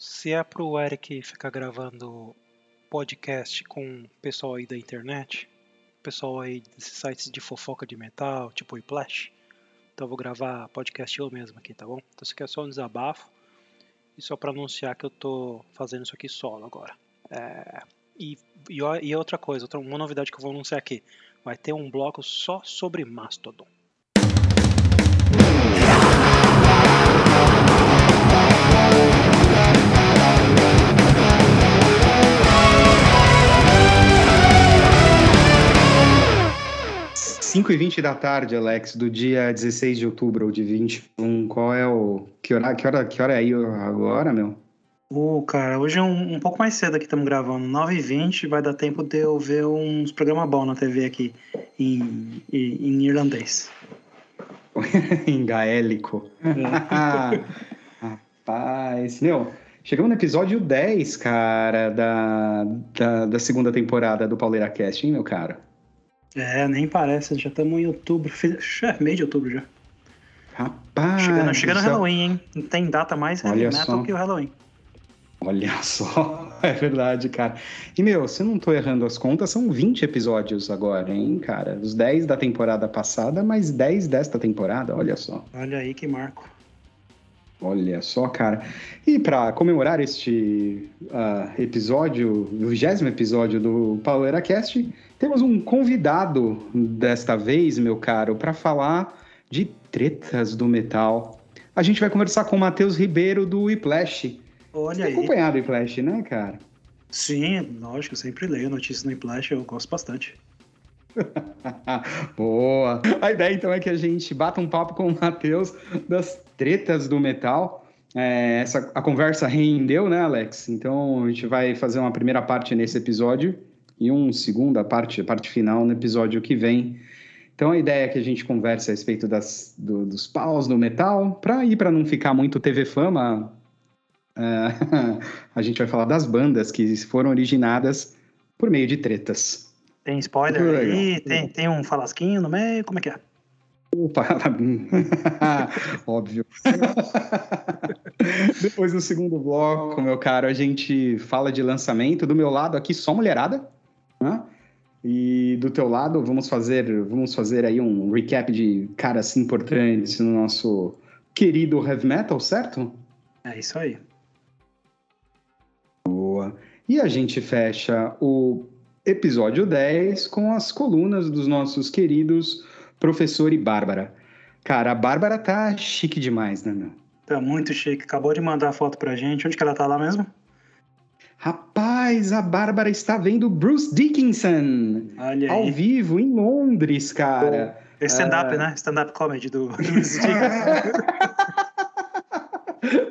se é pro Eric ficar gravando podcast com o pessoal aí da internet, pessoal aí desses sites de fofoca de metal, tipo o Iplash, então eu vou gravar podcast eu mesmo aqui, tá bom? Então isso aqui é só um desabafo e só para anunciar que eu tô fazendo isso aqui solo agora. É, e, e, e outra coisa, outra, uma novidade que eu vou anunciar aqui, vai ter um bloco só sobre Mastodon. 5 e 20 da tarde, Alex, do dia 16 de outubro ou de 21. Qual é o. Que hora, que hora, que hora é aí agora, meu? Ô, oh, cara, hoje é um, um pouco mais cedo aqui estamos gravando. 9h20 vai dar tempo de eu ver uns programas bons na TV aqui em, em, em irlandês. em gaélico. É. Rapaz, meu. Chegamos no episódio 10, cara, da, da, da segunda temporada do Pauleira Cast, hein, meu cara? É, nem parece, já estamos em outubro, é, meio de outubro já. Rapaz! Chegando, chegando no Halloween, hein? Não tem data mais heavy metal só. que o Halloween. Olha só, é verdade, cara. E, meu, se eu não tô errando as contas, são 20 episódios agora, hein, cara? Os 10 da temporada passada, mais 10 desta temporada, olha só. Olha aí que marco. Olha só, cara. E para comemorar este uh, episódio, o vigésimo episódio do Power Cast, temos um convidado desta vez, meu caro, para falar de tretas do metal. A gente vai conversar com o Matheus Ribeiro do Whiplash. Olha Você aí. acompanhado o Whiplash, né, cara? Sim, lógico, sempre leio notícias no Whiplash, eu gosto bastante. Boa! A ideia então é que a gente bata um papo com o Matheus das tretas do metal. É, essa, a conversa rendeu, né, Alex? Então a gente vai fazer uma primeira parte nesse episódio e uma segunda parte, a parte final, no episódio que vem. Então a ideia é que a gente converse a respeito das, do, dos paus do metal, para ir para não ficar muito TV fama. É, a gente vai falar das bandas que foram originadas por meio de tretas. Tem spoiler aí? Tem, tem um falasquinho no meio? Como é que é? Opa, óbvio. Depois do segundo bloco, meu caro, a gente fala de lançamento. Do meu lado aqui, só mulherada. Né? E do teu lado, vamos fazer, vamos fazer aí um recap de caras importantes no nosso querido heavy metal, certo? É isso aí. Boa. E a gente fecha o episódio 10 com as colunas dos nossos queridos professor e Bárbara. Cara, a Bárbara tá chique demais, né, meu? Tá muito chique. Acabou de mandar a foto pra gente. Onde que ela tá lá mesmo? Rapaz, a Bárbara está vendo Bruce Dickinson ao vivo em Londres, cara. É stand-up, né? Stand-up comedy do Bruce Dickinson.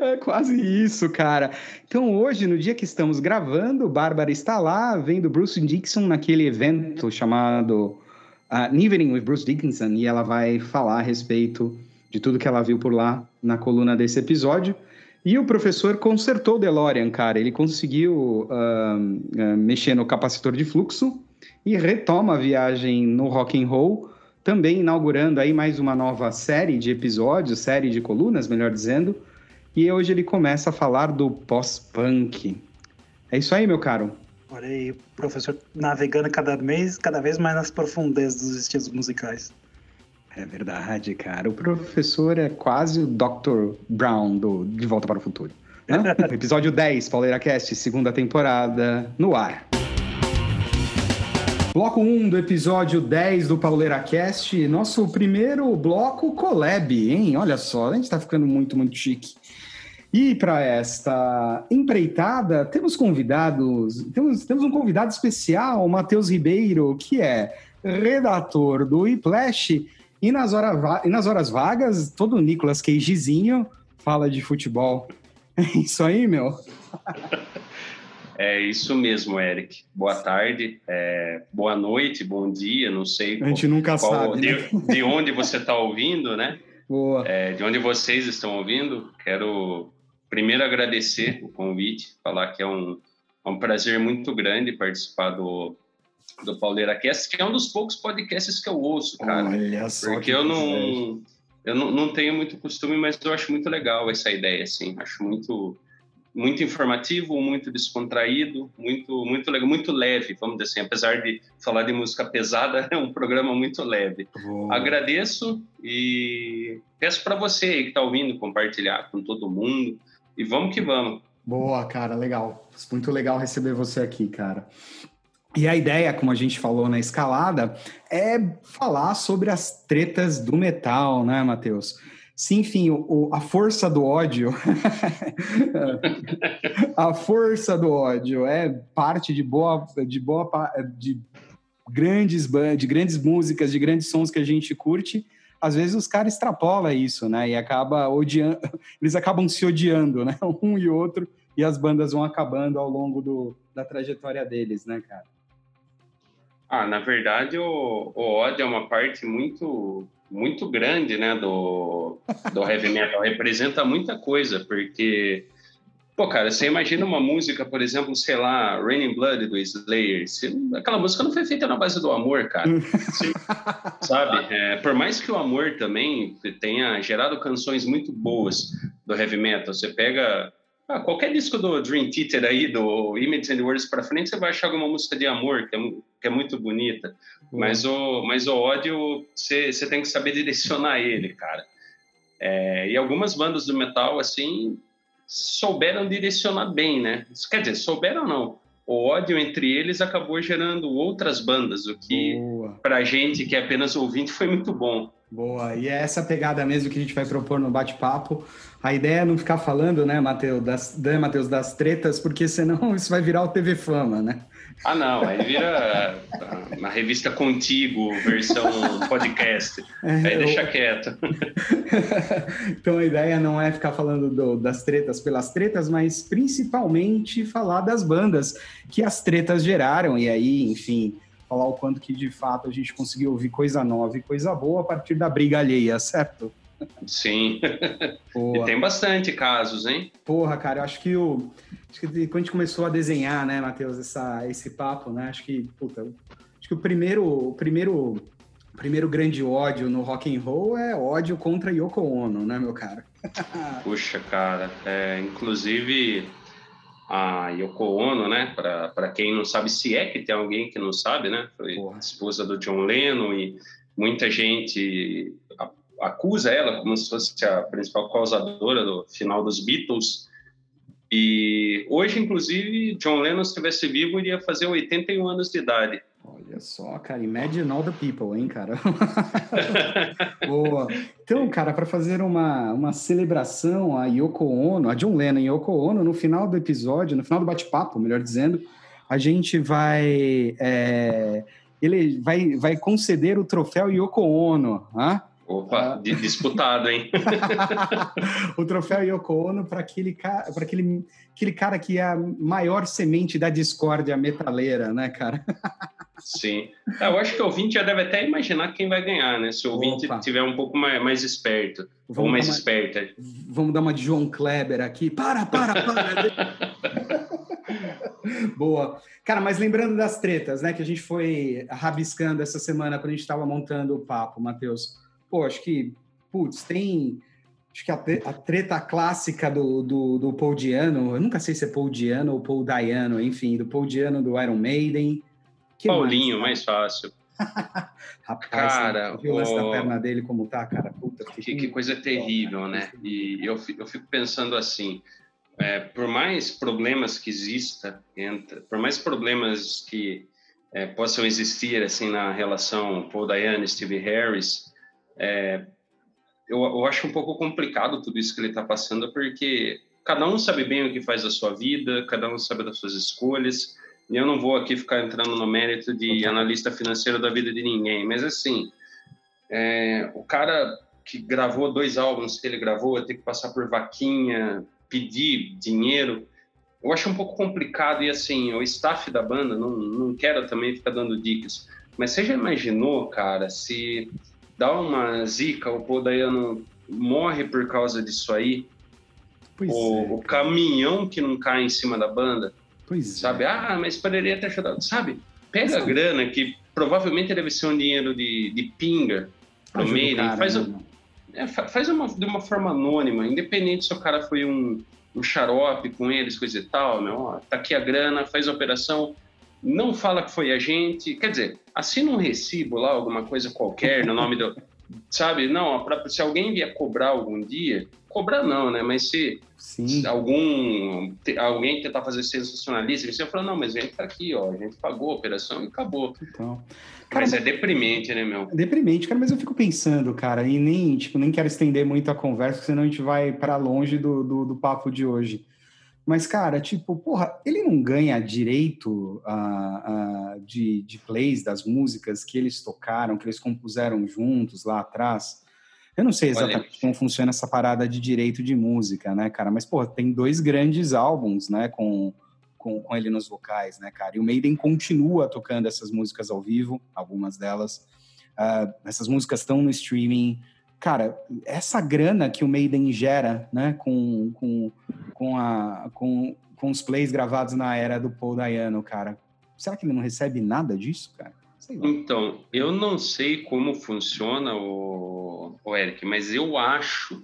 É quase isso, cara. Então, hoje, no dia que estamos gravando, Bárbara está lá vendo Bruce Dickinson naquele evento chamado uh, with Bruce Dickinson e ela vai falar a respeito de tudo que ela viu por lá na coluna desse episódio. E o professor consertou o DeLorean, cara. Ele conseguiu uh, uh, mexer no capacitor de fluxo e retoma a viagem no rock and roll, também inaugurando aí mais uma nova série de episódios, série de colunas, melhor dizendo. E hoje ele começa a falar do pós-punk. É isso aí, meu caro. Olha aí, o professor navegando cada mês, cada vez mais nas profundezas dos estilos musicais. É verdade, cara. O professor é quase o Dr. Brown do De Volta para o Futuro. Né? Episódio 10, Pauleira Cast, segunda temporada, no ar. Bloco 1 do episódio 10 do Pauleira Cast, nosso primeiro bloco collab, hein? Olha só, a gente tá ficando muito, muito chique. E para esta empreitada, temos convidados, temos, temos um convidado especial, o Matheus Ribeiro, que é redator do Iplash, e nas, hora, e nas horas vagas, todo o Nicolas Cagezinho fala de futebol. É isso aí, meu? É isso mesmo, Eric. Boa tarde, é, boa noite, bom dia, não sei. A gente qual, nunca qual, sabe. De, né? de onde você está ouvindo, né? Boa. É, de onde vocês estão ouvindo. Quero primeiro agradecer o convite, falar que é um, é um prazer muito grande participar do, do Pauleira Cast, que é um dos poucos podcasts que eu ouço, cara. Olha só. Porque eu não, eu não, não tenho muito costume, mas eu acho muito legal essa ideia, assim. Acho muito, muito informativo, muito descontraído, muito muito legal, muito leve, vamos dizer assim. Apesar de falar de música pesada, é um programa muito leve. Agradeço e peço para você aí que está ouvindo compartilhar com todo mundo e vamos que vamos. Boa, cara, legal. Muito legal receber você aqui, cara. E a ideia, como a gente falou na escalada, é falar sobre as tretas do metal, né, Matheus? Sim, enfim, o, a força do ódio, a força do ódio é parte de boa, de boa, de grandes de grandes músicas, de grandes sons que a gente curte. Às vezes os caras extrapolam isso, né? E acaba odiando, eles acabam se odiando, né? Um e outro, e as bandas vão acabando ao longo do, da trajetória deles, né, cara? Ah, na verdade, o, o ódio é uma parte muito muito grande, né, do, do heavy metal. Representa muita coisa, porque, pô, cara, você imagina uma música, por exemplo, sei lá, Raining Blood do Slayer. Você, aquela música não foi feita na base do amor, cara. Você, sabe? É, por mais que o amor também tenha gerado canções muito boas do heavy metal, você pega ah, qualquer disco do Dream Theater aí, do Image and Words para frente, você vai achar alguma música de amor que é, que é muito bonita. Uhum. Mas, o, mas o ódio, você, tem que saber direcionar ele, cara. É, e algumas bandas do metal, assim, souberam direcionar bem, né? Quer dizer, souberam não. O ódio entre eles acabou gerando outras bandas, o que, para gente que é apenas ouvinte, foi muito bom. Boa, e é essa pegada mesmo que a gente vai propor no bate-papo. A ideia é não ficar falando, né, Matheus, das, né, Mateus, das tretas, porque senão isso vai virar o TV Fama, né? Ah, não, aí vira na revista Contigo, versão podcast. É, aí deixa eu... quieto. então a ideia não é ficar falando do, das tretas pelas tretas, mas principalmente falar das bandas que as tretas geraram, e aí, enfim falar o quanto que de fato a gente conseguiu ouvir coisa nova e coisa boa a partir da briga alheia, certo? Sim. e tem bastante casos, hein? Porra, cara, eu acho que o. Acho que quando a gente começou a desenhar, né, Matheus, essa, esse papo, né? Acho que, puta, acho que o primeiro, o primeiro, o primeiro grande ódio no rock and roll é ódio contra Yoko Ono, né, meu cara? Puxa, cara, é, inclusive a Yoko Ono, né? Para quem não sabe, se é que tem alguém que não sabe, né? Foi Porra. esposa do John Lennon e muita gente acusa ela como se fosse a principal causadora do final dos Beatles. E hoje, inclusive, John Lennon, se estivesse vivo, iria fazer 81 anos de idade. Olha só, cara, imagine all the people, hein, cara? Boa. Então, cara, para fazer uma, uma celebração a Yoko Ono, a John Lennon e Yoko Ono, no final do episódio, no final do bate-papo, melhor dizendo, a gente vai, é, ele vai, vai conceder o troféu Yoko Ono, ah? Opa, ah. disputado, hein? o troféu Yoko Ono para aquele, cara, aquele, aquele cara que é a maior semente da discórdia metaleira, né, cara? Sim. É, eu acho que o ouvinte já deve até imaginar quem vai ganhar, né? Se o ouvinte Opa. tiver um pouco mais, mais esperto. Vamos ou mais uma, esperta. Vamos dar uma de João Kleber aqui. Para, para, para! Boa. Cara, mas lembrando das tretas, né? Que a gente foi rabiscando essa semana quando a gente estava montando o papo, Matheus. Pô, acho que, putz, tem acho que a, treta clássica do, do, do Paul Diano, eu nunca sei se é Paul Diano ou Paul Diano, enfim, do Paul Diano do Iron Maiden, que Paulinho, mais, mais fácil. Rapaz, cara, viu o lance da perna dele como tá, cara? Puta, que, que coisa terrível, né? E eu, eu fico pensando assim, é, por mais problemas que exista, entre, por mais problemas que é, possam existir assim na relação Paul Diana Steve Harris, é, eu, eu acho um pouco complicado tudo isso que ele está passando, porque cada um sabe bem o que faz da sua vida, cada um sabe das suas escolhas, e eu não vou aqui ficar entrando no mérito de analista financeiro da vida de ninguém, mas assim, é, o cara que gravou dois álbuns que ele gravou, ter que passar por vaquinha, pedir dinheiro, eu acho um pouco complicado e assim, o staff da banda, não, não quero também ficar dando dicas, mas você já imaginou, cara, se dá uma zica, o Paul Dayano morre por causa disso aí, o, é, o caminhão que não cai em cima da banda, Pois sabe? É. Ah, mas poderia ter ajudado. Sabe? Pega a grana, que provavelmente deve ser um dinheiro de, de pinga pro meio, faz, né, é, faz uma, de uma forma anônima, independente se o cara foi um, um xarope com eles, coisa e tal, meu, ó, tá aqui a grana, faz a operação, não fala que foi a gente, quer dizer, assina um recibo lá, alguma coisa qualquer, no nome do... Sabe, não, pra, se alguém vier cobrar algum dia, cobrar não, né? Mas se, se algum alguém tentar fazer sensacionalismo, você fala, não, mas a gente tá aqui, ó, a gente pagou a operação e acabou. Então, cara, mas é deprimente, né, meu? É deprimente, cara, mas eu fico pensando, cara, e nem, tipo, nem quero estender muito a conversa, senão a gente vai para longe do, do, do, papo de hoje. Mas, cara, tipo, porra, ele não ganha direito uh, uh, de, de plays das músicas que eles tocaram, que eles compuseram juntos lá atrás. Eu não sei exatamente Olha. como funciona essa parada de direito de música, né, cara? Mas, pô, tem dois grandes álbuns, né, com, com, com ele nos vocais, né, cara? E o Maiden continua tocando essas músicas ao vivo, algumas delas. Uh, essas músicas estão no streaming. Cara, essa grana que o Maiden gera, né, com, com, com, a, com, com os plays gravados na era do Paul Dayano, cara, será que ele não recebe nada disso, cara? Então, eu não sei como funciona o, o Eric, mas eu acho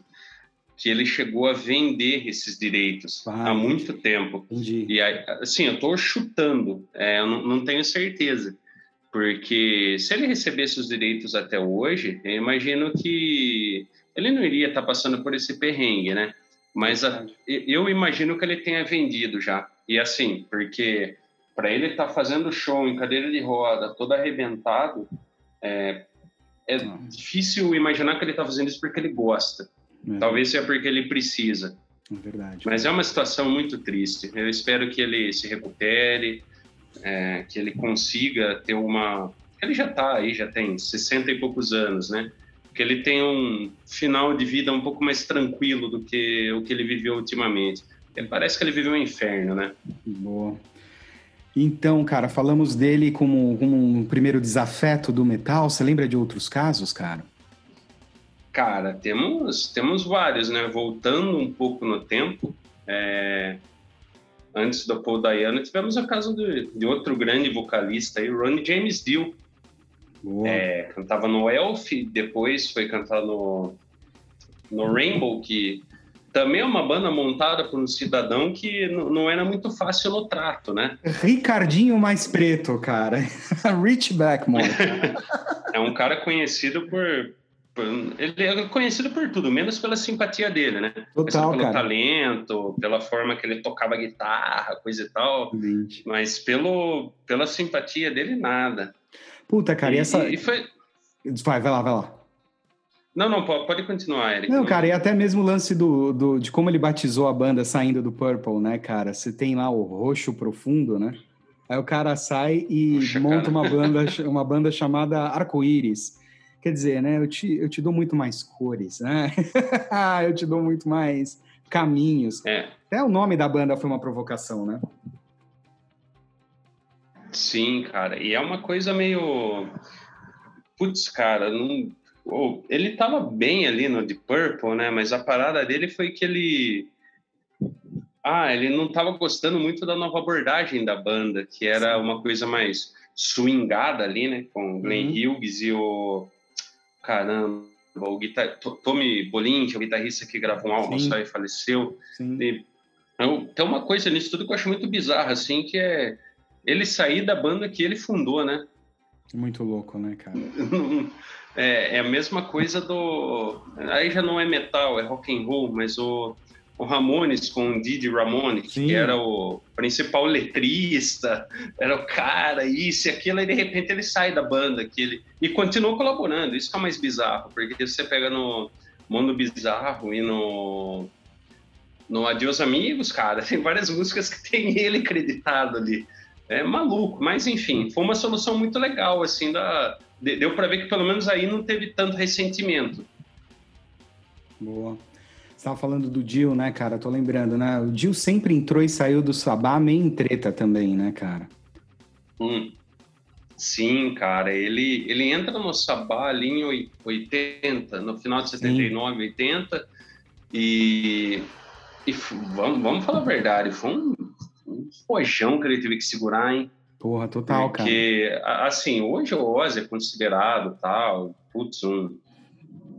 que ele chegou a vender esses direitos há muito tempo. Entendi. E assim, eu estou chutando, é, eu não, não, tenho certeza, porque se ele recebesse os direitos até hoje, eu imagino que ele não iria estar tá passando por esse perrengue, né? Mas a, eu imagino que ele tenha vendido já. E assim, porque para ele estar tá fazendo show em cadeira de roda, todo arrebentado, é, é ah. difícil imaginar que ele está fazendo isso porque ele gosta. É. Talvez seja porque ele precisa. É verdade. Mas é uma situação muito triste. Eu espero que ele se recupere, é, que ele consiga ter uma. Ele já está aí, já tem 60 e poucos anos, né? Que ele tenha um final de vida um pouco mais tranquilo do que o que ele viveu ultimamente. Parece que ele viveu um inferno, né? Boa. Então, cara, falamos dele como, como um primeiro desafeto do metal. Você lembra de outros casos, cara? Cara, temos, temos vários, né? Voltando um pouco no tempo, é... antes do Paul Dayano, tivemos o caso de, de outro grande vocalista aí, Ronnie James Dio. É, cantava no Elf, depois foi cantar no, no Rainbow, que também é uma banda montada por um cidadão que não era muito fácil no trato, né? Ricardinho mais preto, cara. Rich Blackmore. é um cara conhecido por, por, Ele é conhecido por tudo, menos pela simpatia dele, né? Total, pelo cara. talento, pela forma que ele tocava guitarra, coisa e tal. Gente. Mas pelo, pela simpatia dele, nada. Puta, cara, e, e essa. E foi... Vai, vai lá, vai lá. Não, não, pode continuar, Eric. Não, cara, e até mesmo o lance do, do, de como ele batizou a banda saindo do Purple, né, cara? Você tem lá o Roxo Profundo, né? Aí o cara sai e Puxa, monta cara. uma banda, uma banda chamada Arco-Íris. Quer dizer, né? Eu te, eu te dou muito mais cores, né? eu te dou muito mais caminhos. É. Até o nome da banda foi uma provocação, né? Sim, cara. E é uma coisa meio. Putz, cara, não oh, ele estava bem ali no Deep Purple, né? Mas a parada dele foi que ele ah, ele não estava gostando muito da nova abordagem da banda, que era Sim. uma coisa mais swingada ali, né? Com o Glenn uhum. Hughes e o caramba, o guitar... Tommy Bolin, que é o guitarrista que gravou um álbum só e faleceu. E, então, tem uma coisa nisso tudo que eu acho muito bizarro, assim, que é ele sair da banda que ele fundou, né? Muito louco, né, cara? É, é, a mesma coisa do. Aí já não é metal, é rock and roll, mas o, o Ramones com o Didi Ramone, Sim. que era o principal letrista, era o cara, isso e aquilo, aí de repente ele sai da banda que ele, e continua colaborando. Isso que é mais bizarro, porque você pega no Mundo Bizarro e no, no Adios Amigos, cara, tem várias músicas que tem ele acreditado ali. É maluco, mas enfim, foi uma solução muito legal, assim, da deu para ver que pelo menos aí não teve tanto ressentimento. Boa. Você estava falando do Dio, né, cara? Tô lembrando, né? O Dio sempre entrou e saiu do Sabá meio em treta também, né, cara? Hum. Sim, cara. Ele, ele entra no Sabá ali em 80, no final de 79, Sim. 80. E, e vamos, vamos falar a verdade, foi um, um pojão que ele teve que segurar, hein? Porra, total, Porque, cara. Porque, assim, hoje o Ozzy é considerado tal, putz, um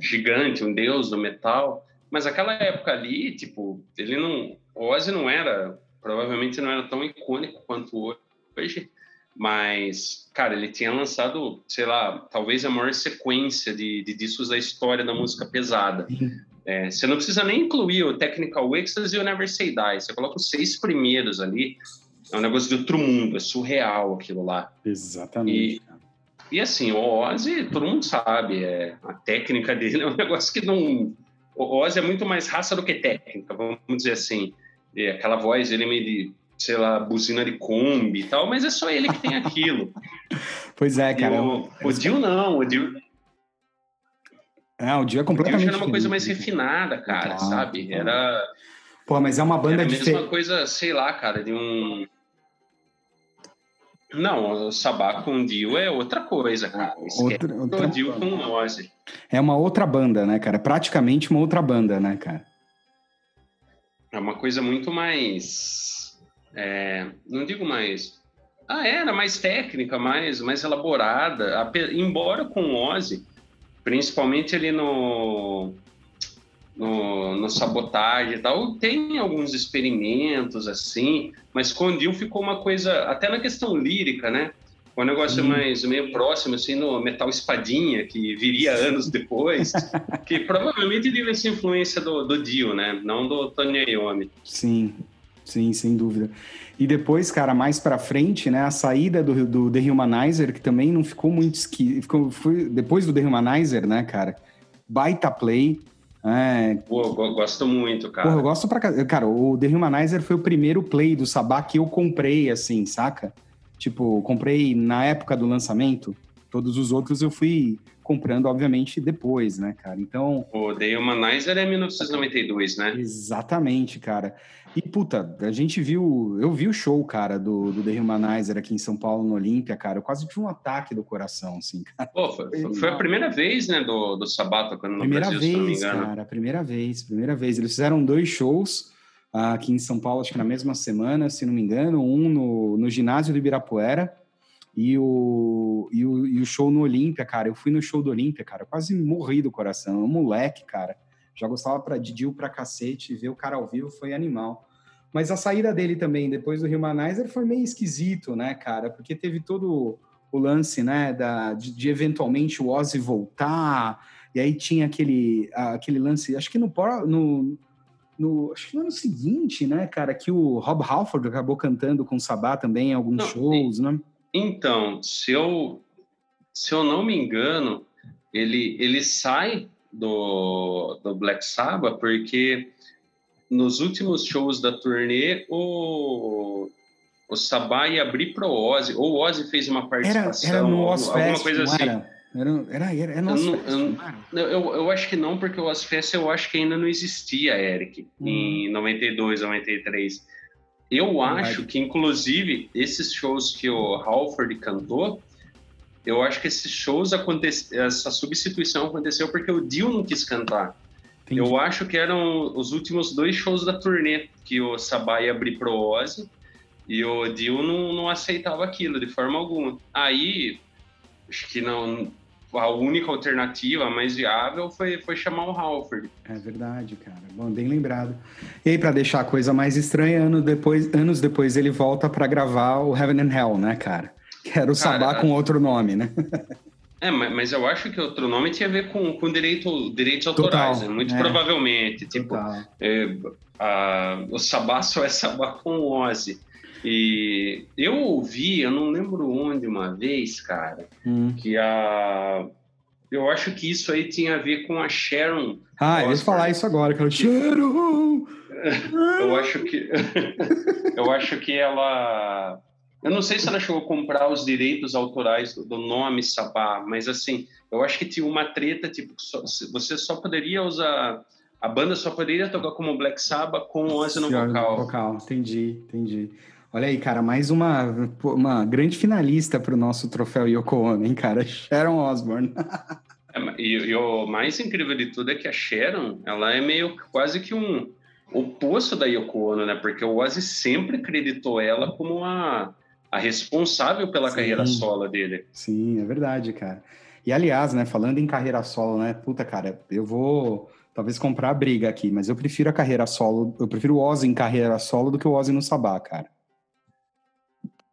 gigante, um deus do metal, mas aquela época ali, tipo, ele não. o Ozzy não era, provavelmente não era tão icônico quanto hoje, mas, cara, ele tinha lançado, sei lá, talvez a maior sequência de, de discos da história da música pesada. É, você não precisa nem incluir o Technical Ecstasy e o Never Say Die. Você coloca os seis primeiros ali, é um negócio de outro mundo, é surreal aquilo lá. Exatamente. E, e assim, o Ozzy, todo mundo sabe, é, a técnica dele é um negócio que não... O Ozzy é muito mais raça do que técnica, vamos dizer assim. Aquela voz, ele é meio de sei lá, buzina de Kombi e tal, mas é só ele que tem aquilo. pois é, cara. O, o Dio não, o Dio... É, o Dio é completamente o Dio era uma coisa mais refinada, cara, claro, sabe? Era... Pô, mas é uma banda diferente. Era a mesma coisa, sei lá, cara, de um... Não, o Sabá com o Dio é outra coisa, cara. Outra, outra... o Dio com o Ozzy. É uma outra banda, né, cara? Praticamente uma outra banda, né, cara? É uma coisa muito mais é, não digo mais. Ah, era mais técnica, mais, mais elaborada. Embora com o Ozzy, principalmente ali no, no, no sabotagem e tal, tem alguns experimentos assim, mas com o Dio ficou uma coisa, até na questão lírica, né? Um negócio Sim. mais meio próximo, assim, no Metal Espadinha, que viria anos depois, que provavelmente teve essa influência do, do Dio, né? Não do Tony Iommi. Sim. Sim, sem dúvida. E depois, cara, mais para frente, né, a saída do, do The Humanizer, que também não ficou muito esqui... ficou foi depois do The Humanizer, né, cara? Baita play. É... Pô, eu gosto muito, cara. Pô, eu gosto pra cara, o The Humanizer foi o primeiro play do Sabá que eu comprei assim, saca? Tipo, comprei na época do lançamento. Todos os outros eu fui comprando, obviamente, depois, né, cara? Então. O The Humanizer é 1992, né? Exatamente, cara. E, puta, a gente viu. Eu vi o show, cara, do, do The Humanizer aqui em São Paulo, no Olímpia, cara. Eu quase tive um ataque do coração, assim, cara. Pô, foi, foi a primeira vez, né, do, do Sabá tocando no primeira Brasil, vez, se não me engano. cara, primeira vez, primeira vez. Eles fizeram dois shows uh, aqui em São Paulo, acho que na mesma semana, se não me engano. Um no, no ginásio do Ibirapuera e o, e o, e o show no Olímpia, cara. Eu fui no show do Olímpia, cara. Eu quase morri do coração. Um moleque, cara. Já gostava pra, de Dio pra cacete. Ver o cara ao vivo foi animal. Mas a saída dele também, depois do Humanizer, foi meio esquisito, né, cara? Porque teve todo o lance, né, da, de, de eventualmente o Ozzy voltar, e aí tinha aquele, aquele lance, acho que no, no, no, acho que no ano seguinte, né, cara, que o Rob Halford acabou cantando com o Sabá também em alguns não, shows, né? Então, se eu, se eu não me engano, ele, ele sai do, do Black Sabbath porque nos últimos shows da turnê, o, o Sabá ia abrir pro Ozzy, ou o Ozzy fez uma participação, era, era no Oz alguma Fest, coisa assim. Era? Era, era, era, era eu, eu, eu, eu, acho que não, porque o Ozfest eu acho que ainda não existia, Eric, hum. em 92, 93. Eu acho que, inclusive, esses shows que o Halford cantou, eu acho que esses shows aconteceram, essa substituição aconteceu porque o Dio não quis cantar. Entendi. Eu acho que eram os últimos dois shows da turnê que o Sabá ia abrir pro Ozzy e o Dio não, não aceitava aquilo de forma alguma. Aí, acho que não, a única alternativa mais viável foi, foi chamar o Halford. É verdade, cara. Bom, bem lembrado. E aí, para deixar a coisa mais estranha, anos depois, anos depois ele volta para gravar o Heaven and Hell, né, cara? Que era o cara, Sabá com outro nome, né? É, mas eu acho que outro nome tinha a ver com, com direito, direitos autorais, né? muito é. provavelmente. Tipo, é, a, o Sabá só é Sabá com o Ozzy. E eu ouvi, eu não lembro onde uma vez, cara, hum. que a. Eu acho que isso aí tinha a ver com a Sharon. Ah, eu ia falar isso agora, que ela. Sharon! eu acho que. eu acho que ela eu não sei se ela chegou a comprar os direitos autorais do, do nome Sabá, mas assim, eu acho que tinha uma treta, tipo, só, você só poderia usar. A banda só poderia tocar como Black Sabbath com o Ozzy no vocal. vocal. Entendi, entendi. Olha aí, cara, mais uma, uma grande finalista para o nosso troféu Yoko Ono, hein, cara? Sharon Osbourne. é, e, e, o mais incrível de tudo é que a Sharon, ela é meio quase que um oposto da Yoko Ono, né? Porque o Ozzy sempre acreditou ela como uma a responsável pela Sim. carreira solo dele. Sim, é verdade, cara. E aliás, né, falando em carreira solo, né, puta, cara, eu vou talvez comprar a briga aqui, mas eu prefiro a carreira solo, eu prefiro o Ozzy em carreira solo do que o Ozzy no Sabá, cara.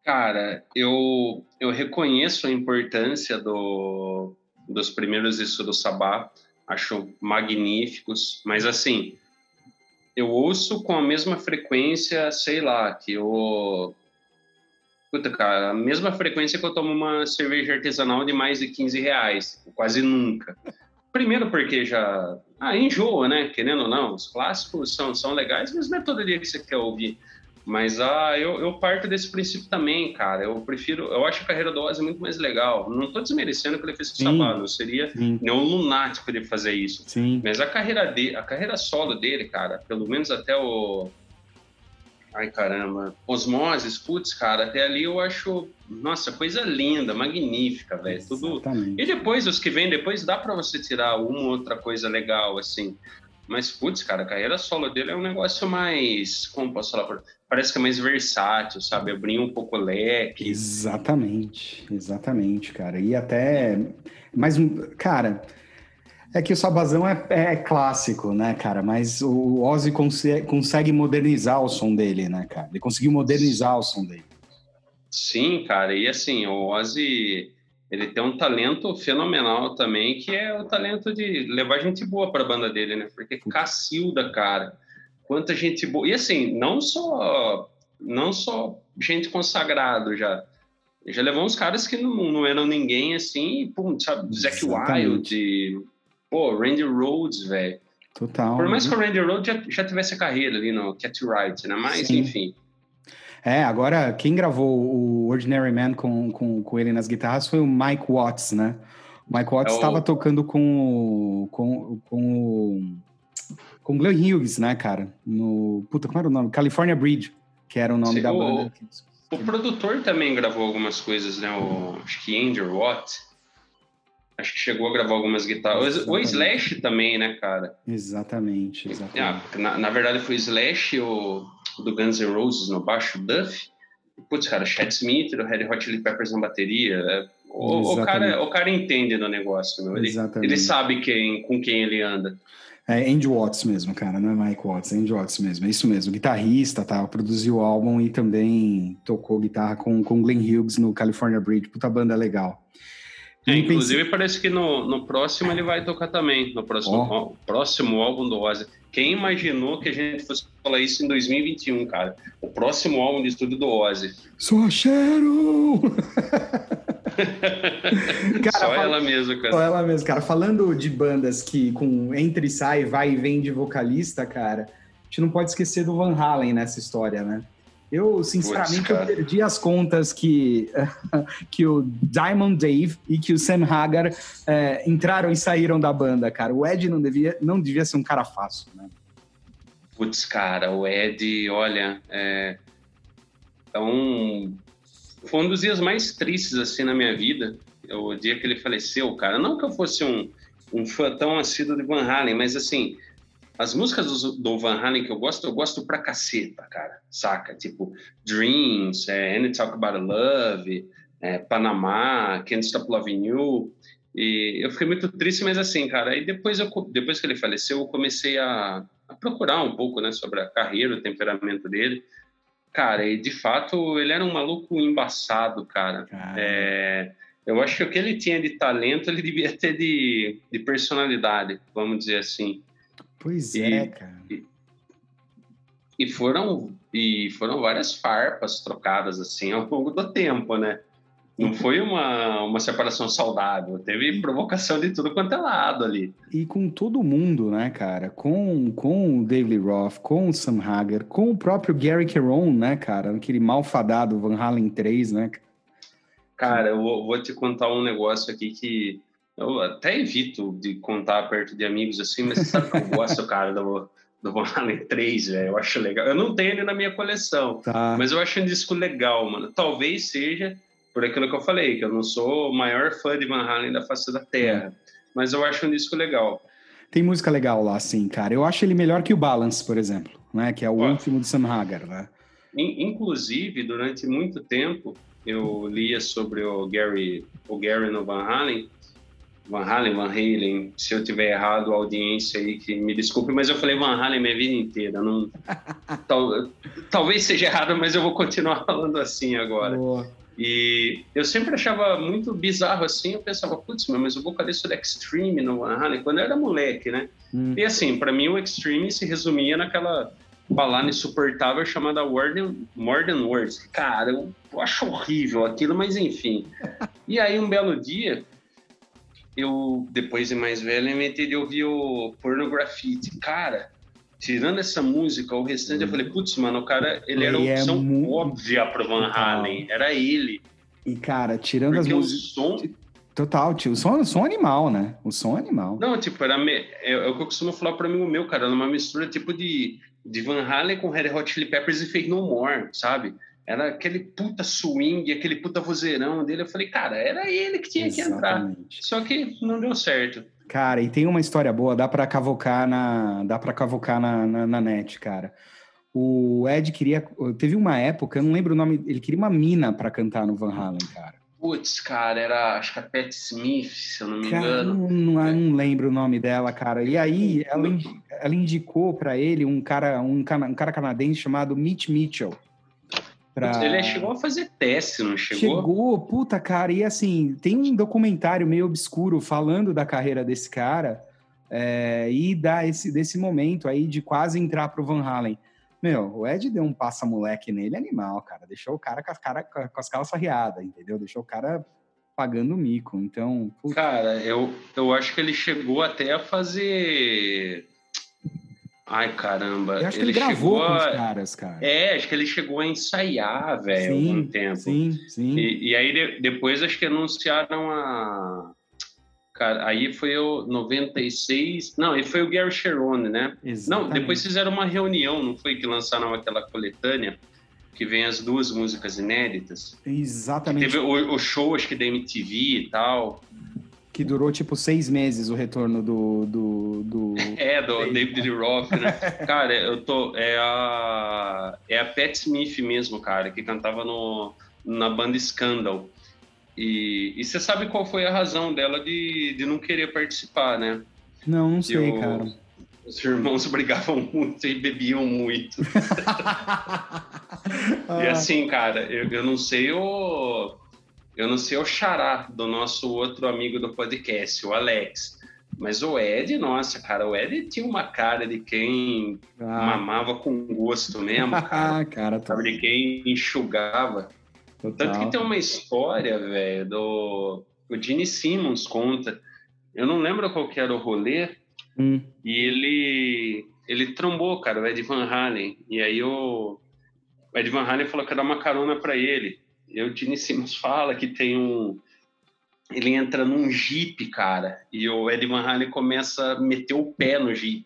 Cara, eu, eu reconheço a importância do, dos primeiros discos do Sabá, acho magníficos, mas assim, eu ouço com a mesma frequência, sei lá, que eu. Puta, cara, a mesma frequência que eu tomo uma cerveja artesanal de mais de 15 reais, quase nunca. Primeiro porque já. Ah, enjoa, né? Querendo ou não, os clássicos são, são legais, mas não é todo dia que você quer ouvir. Mas ah, eu, eu parto desse princípio também, cara. Eu prefiro. Eu acho a carreira do Ozzy muito mais legal. Não estou desmerecendo o que ele fez com o Sabá. Não seria Sim. nenhum lunático ele fazer isso. Sim. Mas a carreira, de, a carreira solo dele, cara, pelo menos até o. Ai, caramba. Osmoses, putz, cara, até ali eu acho. Nossa, coisa linda, magnífica, velho. Tudo. E depois, os que vêm depois, dá para você tirar uma ou outra coisa legal, assim. Mas, putz, cara, a carreira solo dele é um negócio mais. Como posso falar? parece que é mais versátil, sabe? Abrir um pouco o leque. Exatamente, exatamente, cara. E até. Mas, cara. É que o Sabazão é, é, clássico, né, cara? Mas o Ozzy consegue, consegue modernizar o som dele, né, cara? Ele conseguiu modernizar o som dele. Sim, cara. E assim, o Ozzy, ele tem um talento fenomenal também, que é o talento de levar gente boa para a banda dele, né? Porque Cacilda, cara quanta gente boa. E assim, não só não só gente consagrado já. Já levou uns caras que não, não eram ninguém assim, pum, sabe? Zac Wild, pô, Randy Rhodes, velho. Total. Por mais que o Randy Rhodes já, já tivesse a carreira ali no Cat Wright, né? Mas, Sim. enfim. É, agora, quem gravou o Ordinary Man com, com, com ele nas guitarras foi o Mike Watts, né? O Mike Watts estava é o... tocando com, com, com o com Glenn Hughes, né, cara? No. Puta, como era o nome? California Bridge, que era o nome Sim, da o, banda. O produtor também gravou algumas coisas, né? O, acho que Andrew Watt. Acho que chegou a gravar algumas guitarras. Exatamente. O Slash também, né, cara? Exatamente, exatamente. Ah, na, na, verdade, foi o Slash o, do Guns N' Roses no baixo, Duff. Putz, cara, Chad Smith do Red Hot Chili Peppers na bateria. É, o, o, cara, o cara entende do negócio, meu. Ele, ele sabe quem, com quem ele anda. É Andy Watts mesmo, cara, não é Mike Watts, é Andy Watts mesmo, é isso mesmo. Guitarrista, tá? Produziu o álbum e também tocou guitarra com, com Glenn Hughes no California Bridge. Puta banda legal. É, inclusive, pensei... parece que no, no próximo ele vai tocar também, no próximo, oh. próximo álbum do Ozzy. Quem imaginou que a gente fosse falar isso em 2021, cara? O próximo álbum de estúdio do Ozzy. Só cheiro! cara, só ela mesma, cara. Só ela mesma, cara. Falando de bandas que com entre e sai, vai e vem de vocalista, cara, a gente não pode esquecer do Van Halen nessa história, né? Eu, sinceramente, Puts, eu perdi as contas que, que o Diamond Dave e que o Sam Hagar é, entraram e saíram da banda, cara. O Ed não devia, não devia ser um cara fácil, né? Putz, cara, o Ed, olha, é, é um foi um dos dias mais tristes assim na minha vida, é o dia que ele faleceu, cara. Não que eu fosse um, um fã tão assíduo de Van Halen, mas assim, as músicas do, do, Van Halen que eu gosto, eu gosto pra caceta, cara, saca? Tipo, Dreams, é, Any Talk About Love, é, Panamá, Can't Stop Loving You. E eu fiquei muito triste, mas assim, cara, aí depois, eu, depois que ele faleceu, eu comecei a, a procurar um pouco, né, sobre a carreira, o temperamento dele. Cara, e de fato ele era um maluco embaçado, cara. É, eu acho que o que ele tinha de talento ele devia ter de, de personalidade, vamos dizer assim. Pois e, é, cara. E, e, foram e foram várias farpas trocadas assim ao longo do tempo, né? Não foi uma, uma separação saudável, teve provocação de tudo quanto é lado ali. E com todo mundo, né, cara? Com, com o David Roth, com o Sam Hagar, com o próprio Gary Caron, né, cara? Aquele malfadado Van Halen 3, né? Cara, eu vou te contar um negócio aqui que eu até evito de contar perto de amigos assim, mas você sabe que eu gosto, cara, do, do Van Halen 3, velho. Eu acho legal. Eu não tenho ele na minha coleção, tá. mas eu acho um disco legal, mano. Talvez seja por aquilo que eu falei, que eu não sou o maior fã de Van Halen da face da Terra, mas eu acho um disco legal. Tem música legal lá, sim, cara. Eu acho ele melhor que o Balance, por exemplo, né? Que é o Ó, último de Sam Hagar, né? Inclusive, durante muito tempo, eu lia sobre o Gary, o Gary no Van Halen, Van Halen, Van Halen, se eu tiver errado, a audiência aí que me desculpe, mas eu falei Van Halen minha vida inteira. Não, tal, talvez seja errado, mas eu vou continuar falando assim agora. Boa. E eu sempre achava muito bizarro assim, eu pensava, putz, mas o vocalista do Extreme no Van Halen, quando eu era moleque, né? Hum. E assim, para mim o Extreme se resumia naquela balada insuportável chamada More Than, More Than Words. Cara, eu, eu acho horrível aquilo, mas enfim. E aí um belo dia, eu, depois de mais velho, inventei de ouvir o Pornografite. Cara, tirando essa música, o restante eu falei, putz, mano, o cara, ele era a é opção é muito... óbvia pro Van Halen, era ele. E, cara, tirando Porque as músicas... Som... Total, tio. O som, o som animal, né? O som animal. Não, tipo, era me... é, é, o que eu costumo falar para amigo meu, cara. Era uma mistura tipo de, de Van Halen com Red Hot Chili Peppers e Fake No More, sabe? Era aquele puta swing, aquele puta vozeirão dele. Eu falei, cara, era ele que tinha Exatamente. que entrar. Só que não deu certo. Cara, e tem uma história boa, dá para cavocar na, dá para cavocar na, na, na, net, cara. O Ed queria, teve uma época, eu não lembro o nome, ele queria uma mina para cantar no Van Halen, cara. Putz, cara, era acho que a Pat Smith, se eu não me cara, engano. Não, não, não, lembro o nome dela, cara. E aí ela, ela indicou para ele um cara, um, um cara canadense chamado Mitch Mitchell. Pra... Ele chegou a fazer teste, não chegou? Chegou, puta, cara. E assim, tem um documentário meio obscuro falando da carreira desse cara é, e da esse, desse momento aí de quase entrar pro Van Halen. Meu, o Ed deu um passa-moleque nele animal, cara. Deixou o cara com as, cara, com as calças riadas, entendeu? Deixou o cara pagando mico. Então. Puta. Cara, eu, eu acho que ele chegou até a fazer Ai, caramba. Eu acho que ele, ele gravou com os caras, cara. É, acho que ele chegou a ensaiar, velho, algum tempo. Sim, sim. E, e aí de, depois acho que anunciaram a. Cara, aí foi o 96. Não, aí foi o Gary Cherone, né? Exatamente. Não, depois fizeram uma reunião, não foi que lançaram aquela coletânea que vem as duas músicas inéditas. Exatamente. teve o, o, show, acho que da MTV e tal que durou tipo seis meses o retorno do. do, do... É, do David Lee Roth, né? cara, eu tô. É a. É a Pat Smith mesmo, cara, que cantava no, na banda Scandal. E, e você sabe qual foi a razão dela de, de não querer participar, né? Não, não sei, o, cara. Os irmãos brigavam muito e bebiam muito. ah. E assim, cara, eu, eu não sei o eu não sei o xará do nosso outro amigo do podcast, o Alex. Mas o Ed, nossa, cara, o Ed tinha uma cara de quem ah. mamava com gosto mesmo, cara. cara tá... De quem enxugava. Total. Tanto que tem uma história, velho, do. O Gene Simmons conta. Eu não lembro qual que era o rolê. Hum. E ele. Ele trombou, cara, o Ed Van Halen. E aí o. O Ed Van Halen falou que ia dar uma carona para ele. E Simmons fala que tem um. Ele entra num Jeep, cara, e o Eddie Van Halen começa a meter o pé no Jeep.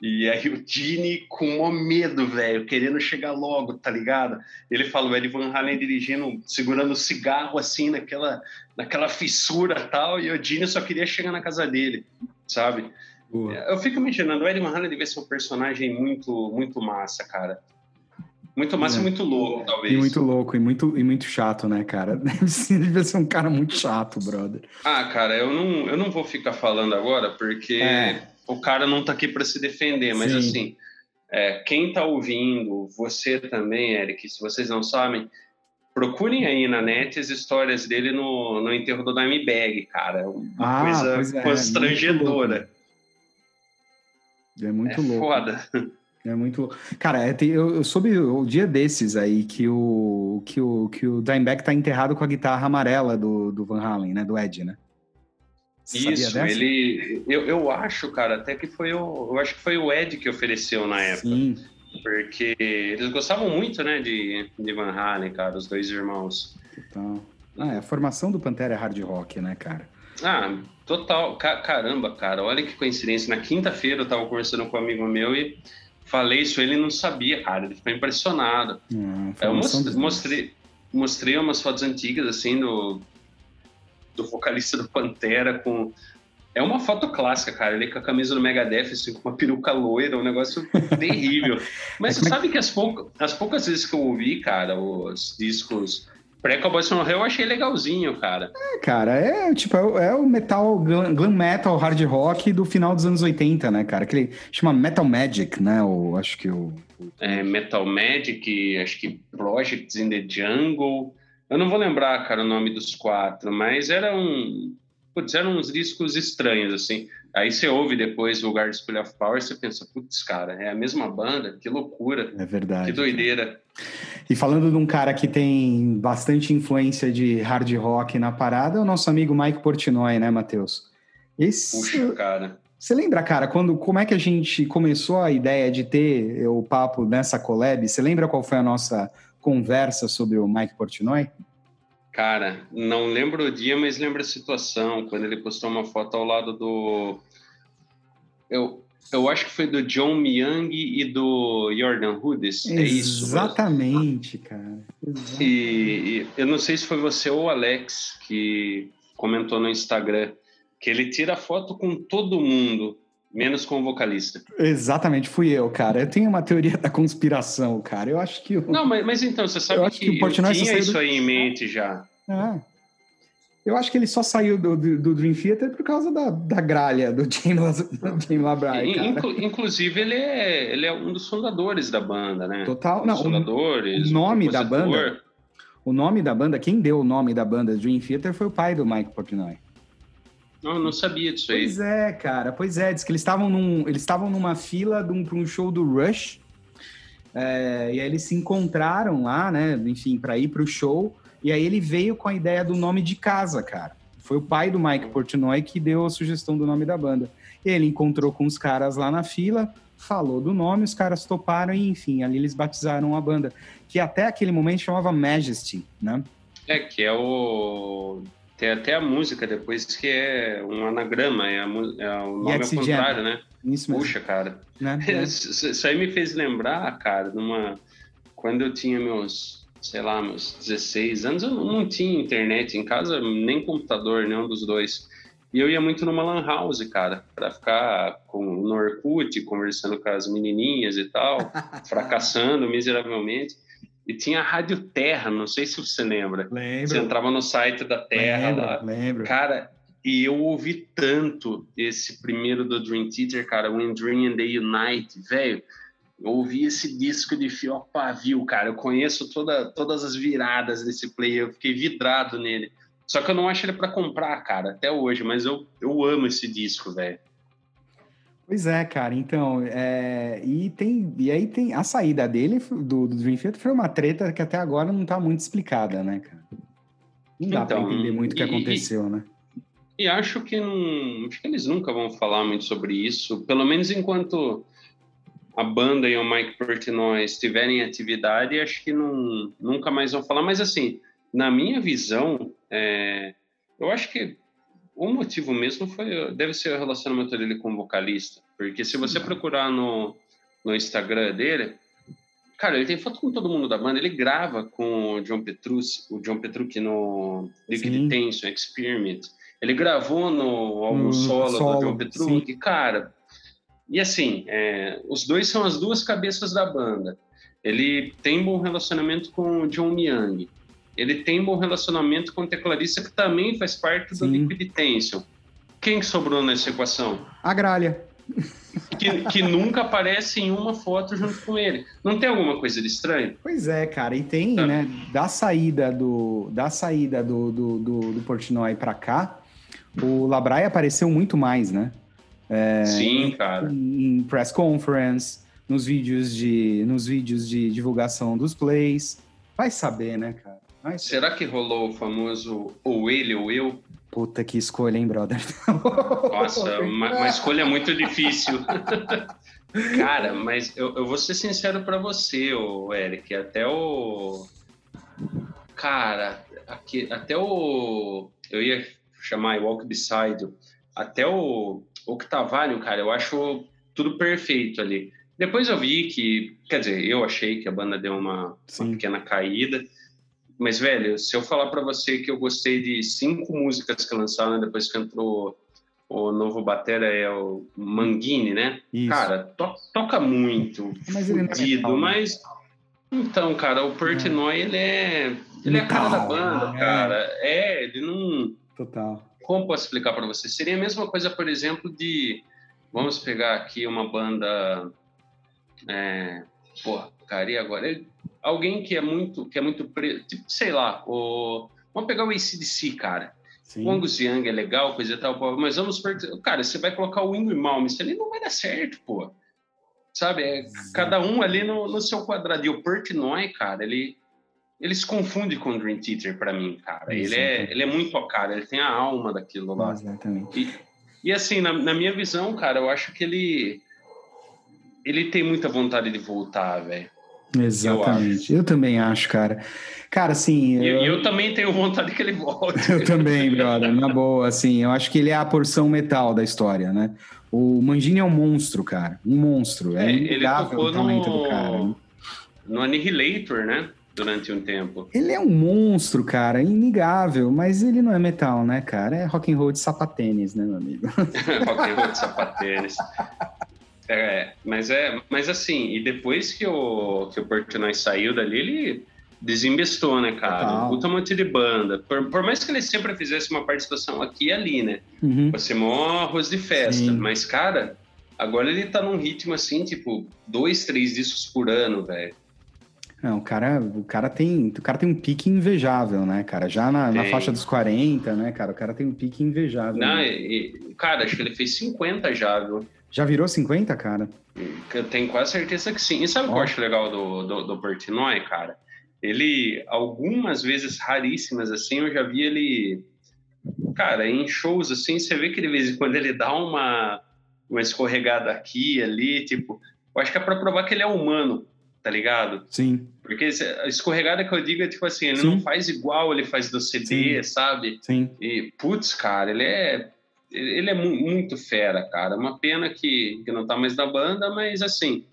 E aí o Gene com o medo, velho, querendo chegar logo, tá ligado? Ele fala, o Eddie Van Halen dirigindo, segurando o cigarro assim naquela, naquela fissura tal, e o Gene só queria chegar na casa dele, sabe? Boa. Eu fico imaginando, o Eddie Van Halen deve ser um personagem muito, muito massa, cara. Muito massa é. e muito louco, talvez. E muito louco, e muito, e muito chato, né, cara? Deve ser um cara muito chato, brother. Ah, cara, eu não, eu não vou ficar falando agora, porque é. o cara não tá aqui para se defender, mas Sim. assim, é, quem tá ouvindo, você também, Eric, se vocês não sabem, procurem aí na net as histórias dele no, no enterro do Dimebag, cara. Uma ah, coisa é, constrangedora. É muito louco. É foda. É muito. Cara, é, eu, eu soube o dia desses aí que o que o, que o Dimebag tá enterrado com a guitarra amarela do, do Van Halen, né? Do Ed, né? Isso, ele. Eu, eu acho, cara, até que foi o. Eu acho que foi o Ed que ofereceu na época. Sim. Porque eles gostavam muito, né, de, de Van Halen, cara, os dois irmãos. Então. Ah, é, a formação do Pantera é hard rock, né, cara? Ah, total. Caramba, cara, olha que coincidência. Na quinta-feira eu tava conversando com um amigo meu e falei isso, ele não sabia, cara, ele ficou impressionado. Hum, eu mostrei, mostrei, mostrei umas fotos antigas, assim, do, do vocalista do Pantera com... É uma foto clássica, cara, ele com a camisa do Megadeth, assim, com uma peruca loira, um negócio terrível. Mas é você sabe que as, pouca, as poucas vezes que eu ouvi, cara, os discos Pré-Cowboys from Hell eu achei legalzinho, cara. É, cara, é tipo, é, é o metal, glam, glam, metal, hard rock do final dos anos 80, né, cara? Que chama Metal Magic, né? O, acho que o. É, Metal Magic, acho que Projects in the Jungle. Eu não vou lembrar, cara, o nome dos quatro, mas era um. Putz, eram uns discos estranhos, assim. Aí você ouve depois o Guard Spill of Power e você pensa, putz, cara, é a mesma banda, que loucura. É verdade. Que doideira. E falando de um cara que tem bastante influência de hard rock na parada, é o nosso amigo Mike Portnoy, né, Matheus? Esse... Puxa, cara. Você lembra, cara, quando como é que a gente começou a ideia de ter o papo nessa collab? Você lembra qual foi a nossa conversa sobre o Mike Portnoy? Cara, não lembro o dia, mas lembro a situação, quando ele postou uma foto ao lado do. Eu, eu acho que foi do John Myung e do Jordan Rudess, é isso? Exatamente, cara. Exatamente. E, e, eu não sei se foi você ou o Alex que comentou no Instagram que ele tira foto com todo mundo, menos com o vocalista. Exatamente, fui eu, cara. Eu tenho uma teoria da conspiração, cara. Eu acho que. Eu... Não, mas, mas então, você sabe eu que, que o Portnoy tinha isso do... aí em mente já. É. Eu acho que ele só saiu do, do, do Dream Theater por causa da, da gralha do James, James LaBrae, Inclu, inclusive, ele é, ele é um dos fundadores da banda, né? Total. Um não, fundadores. O nome da banda. O nome da banda, quem deu o nome da banda Dream Theater foi o pai do Mike Portnoy. Não, não sabia disso aí. Pois é, cara. Pois é, diz que eles estavam num, eles estavam numa fila de um, para um show do Rush. É, e aí eles se encontraram lá, né? Enfim, para ir para o show. E aí ele veio com a ideia do nome de casa, cara. Foi o pai do Mike Portnoy que deu a sugestão do nome da banda. Ele encontrou com os caras lá na fila, falou do nome, os caras toparam e, enfim, ali eles batizaram a banda. Que até aquele momento chamava Majesty, né? É, que é o tem até a música depois que é um anagrama, é, a, é o nome ao contrário, né? Isso mesmo. Puxa, cara. Né? Isso aí me fez lembrar, cara, numa. Quando eu tinha meus, sei lá, meus 16 anos, eu não tinha internet em casa, nem computador, nenhum dos dois. E eu ia muito numa lan house, cara, para ficar com, no Orkut, conversando com as menininhas e tal, fracassando miseravelmente. E tinha a Rádio Terra, não sei se você lembra. Lembro. Você entrava no site da Terra lembro, lá. Lembro. Cara, e eu ouvi tanto esse primeiro do Dream Theater, cara, When Dream and They Unite, velho. Eu ouvi esse disco de fio a pavio, cara. Eu conheço toda, todas as viradas desse player, eu fiquei vidrado nele. Só que eu não acho ele para comprar, cara, até hoje, mas eu, eu amo esse disco, velho. Pois é, cara. Então, é... e tem e aí tem a saída dele do, do Dream Theater foi uma treta que até agora não tá muito explicada, né, cara? Não dá então, para entender muito o que aconteceu, e, né? E acho que não, acho que eles nunca vão falar muito sobre isso, pelo menos enquanto a banda e o Mike Portnoy estiverem em atividade, acho que não, nunca mais vão falar. Mas assim, na minha visão, é, eu acho que o motivo mesmo foi deve ser o relacionamento dele com o vocalista, porque se você procurar no, no Instagram dele, cara, ele tem foto com todo mundo da banda, ele grava com o John Petrucci, o John Petrucci no Liquid Sim. Tension Experiment. Ele gravou no álbum hum, solo, solo, do John Petrucci, cara. E assim, é, os dois são as duas cabeças da banda. Ele tem bom relacionamento com o John Young ele tem um bom relacionamento com o tecladista que também faz parte Sim. do Liquid Tension. Quem sobrou nessa equação? A Gralha. Que, que, nunca aparece em uma foto junto com ele. Não tem alguma coisa de estranho? Pois é, cara. E tem, tá. né, da saída do da saída do, do, do, do Portnoy para cá, o Labrai apareceu muito mais, né? É, Sim, cara. Em, em press conference, nos vídeos de nos vídeos de divulgação dos plays. Vai saber, né, cara? Mas... Será que rolou o famoso ou ele ou eu? Puta que escolha, hein, brother? Nossa, uma, uma escolha muito difícil. Cara, mas eu, eu vou ser sincero para você, o Eric, até o. Cara, aqui, até o. Eu ia chamar Walk Beside, até o Octavário, cara, eu acho tudo perfeito ali. Depois eu vi que, quer dizer, eu achei que a banda deu uma, uma pequena caída. Mas, velho, se eu falar para você que eu gostei de cinco músicas que lançaram né, depois que entrou o novo batera é o Manguini, né? Isso. Cara, to toca muito, mas fudido, é mas... Então, cara, o Portnoy, é. ele é. Ele é a cara da banda, né? cara. É, ele não. Total. Como posso explicar para você? Seria a mesma coisa, por exemplo, de. Vamos pegar aqui uma banda. É, porra, cara, e agora? Alguém que é muito. Que é muito preto. Tipo, sei lá, o. Vamos pegar o ACDC, cara. Sim. O Angus Young é legal, coisa e tal, mas vamos. Cara, você vai colocar o Ingrid Malmsteen ali, não vai dar certo, pô. Sabe? É, cada um ali no, no seu quadrado. E o Portnoy, cara, ele, ele se confunde com o Dream Theater para mim, cara. Ele é, ele é muito a cara, ele tem a alma daquilo lá. Exatamente. E, e assim, na, na minha visão, cara, eu acho que ele. Ele tem muita vontade de voltar, velho. Exatamente. Eu, eu, também acho, cara. Cara, assim. Eu, eu, também tenho vontade que ele volte. eu também, brother. Na boa, assim. Eu acho que ele é a porção metal da história, né? O Mangini é um monstro, cara. Um monstro. É, é ele tocou o talento no... do cara. Né? No Annihilator, né? Durante um tempo. Ele é um monstro, cara, inigável, mas ele não é metal, né, cara? É rock and roll de sapatênis, né, meu amigo? rock and roll de sapatênis. É, mas é, mas assim, e depois que o que o Portnoy saiu dali, ele desinvestou, né, cara? Total. Puta monte de banda. Por, por, mais que ele sempre fizesse uma participação aqui e ali, né? Uhum. Vai ser mó arroz de festa. Sim. Mas, cara, agora ele tá num ritmo assim, tipo, dois, três discos por ano, velho. Não, o cara, o cara tem, o cara tem um pique invejável, né, cara? Já na, na, faixa dos 40, né, cara? O cara tem um pique invejável. Não, né? e, cara, acho que ele fez 50 já, viu? Já virou 50, cara? Eu tenho quase certeza que sim. E sabe o que eu acho legal do, do, do Portnoy, cara? Ele, algumas vezes raríssimas, assim, eu já vi ele. Cara, em shows, assim, você vê que de vez em quando ele dá uma, uma escorregada aqui ali, tipo. Eu acho que é pra provar que ele é humano, tá ligado? Sim. Porque a escorregada que eu digo é tipo assim, ele Sim. não faz igual ele faz do CD, Sim. sabe? Sim. E, putz, cara, ele é. Ele é muito fera, cara. Uma pena que, que não tá mais na banda, mas assim,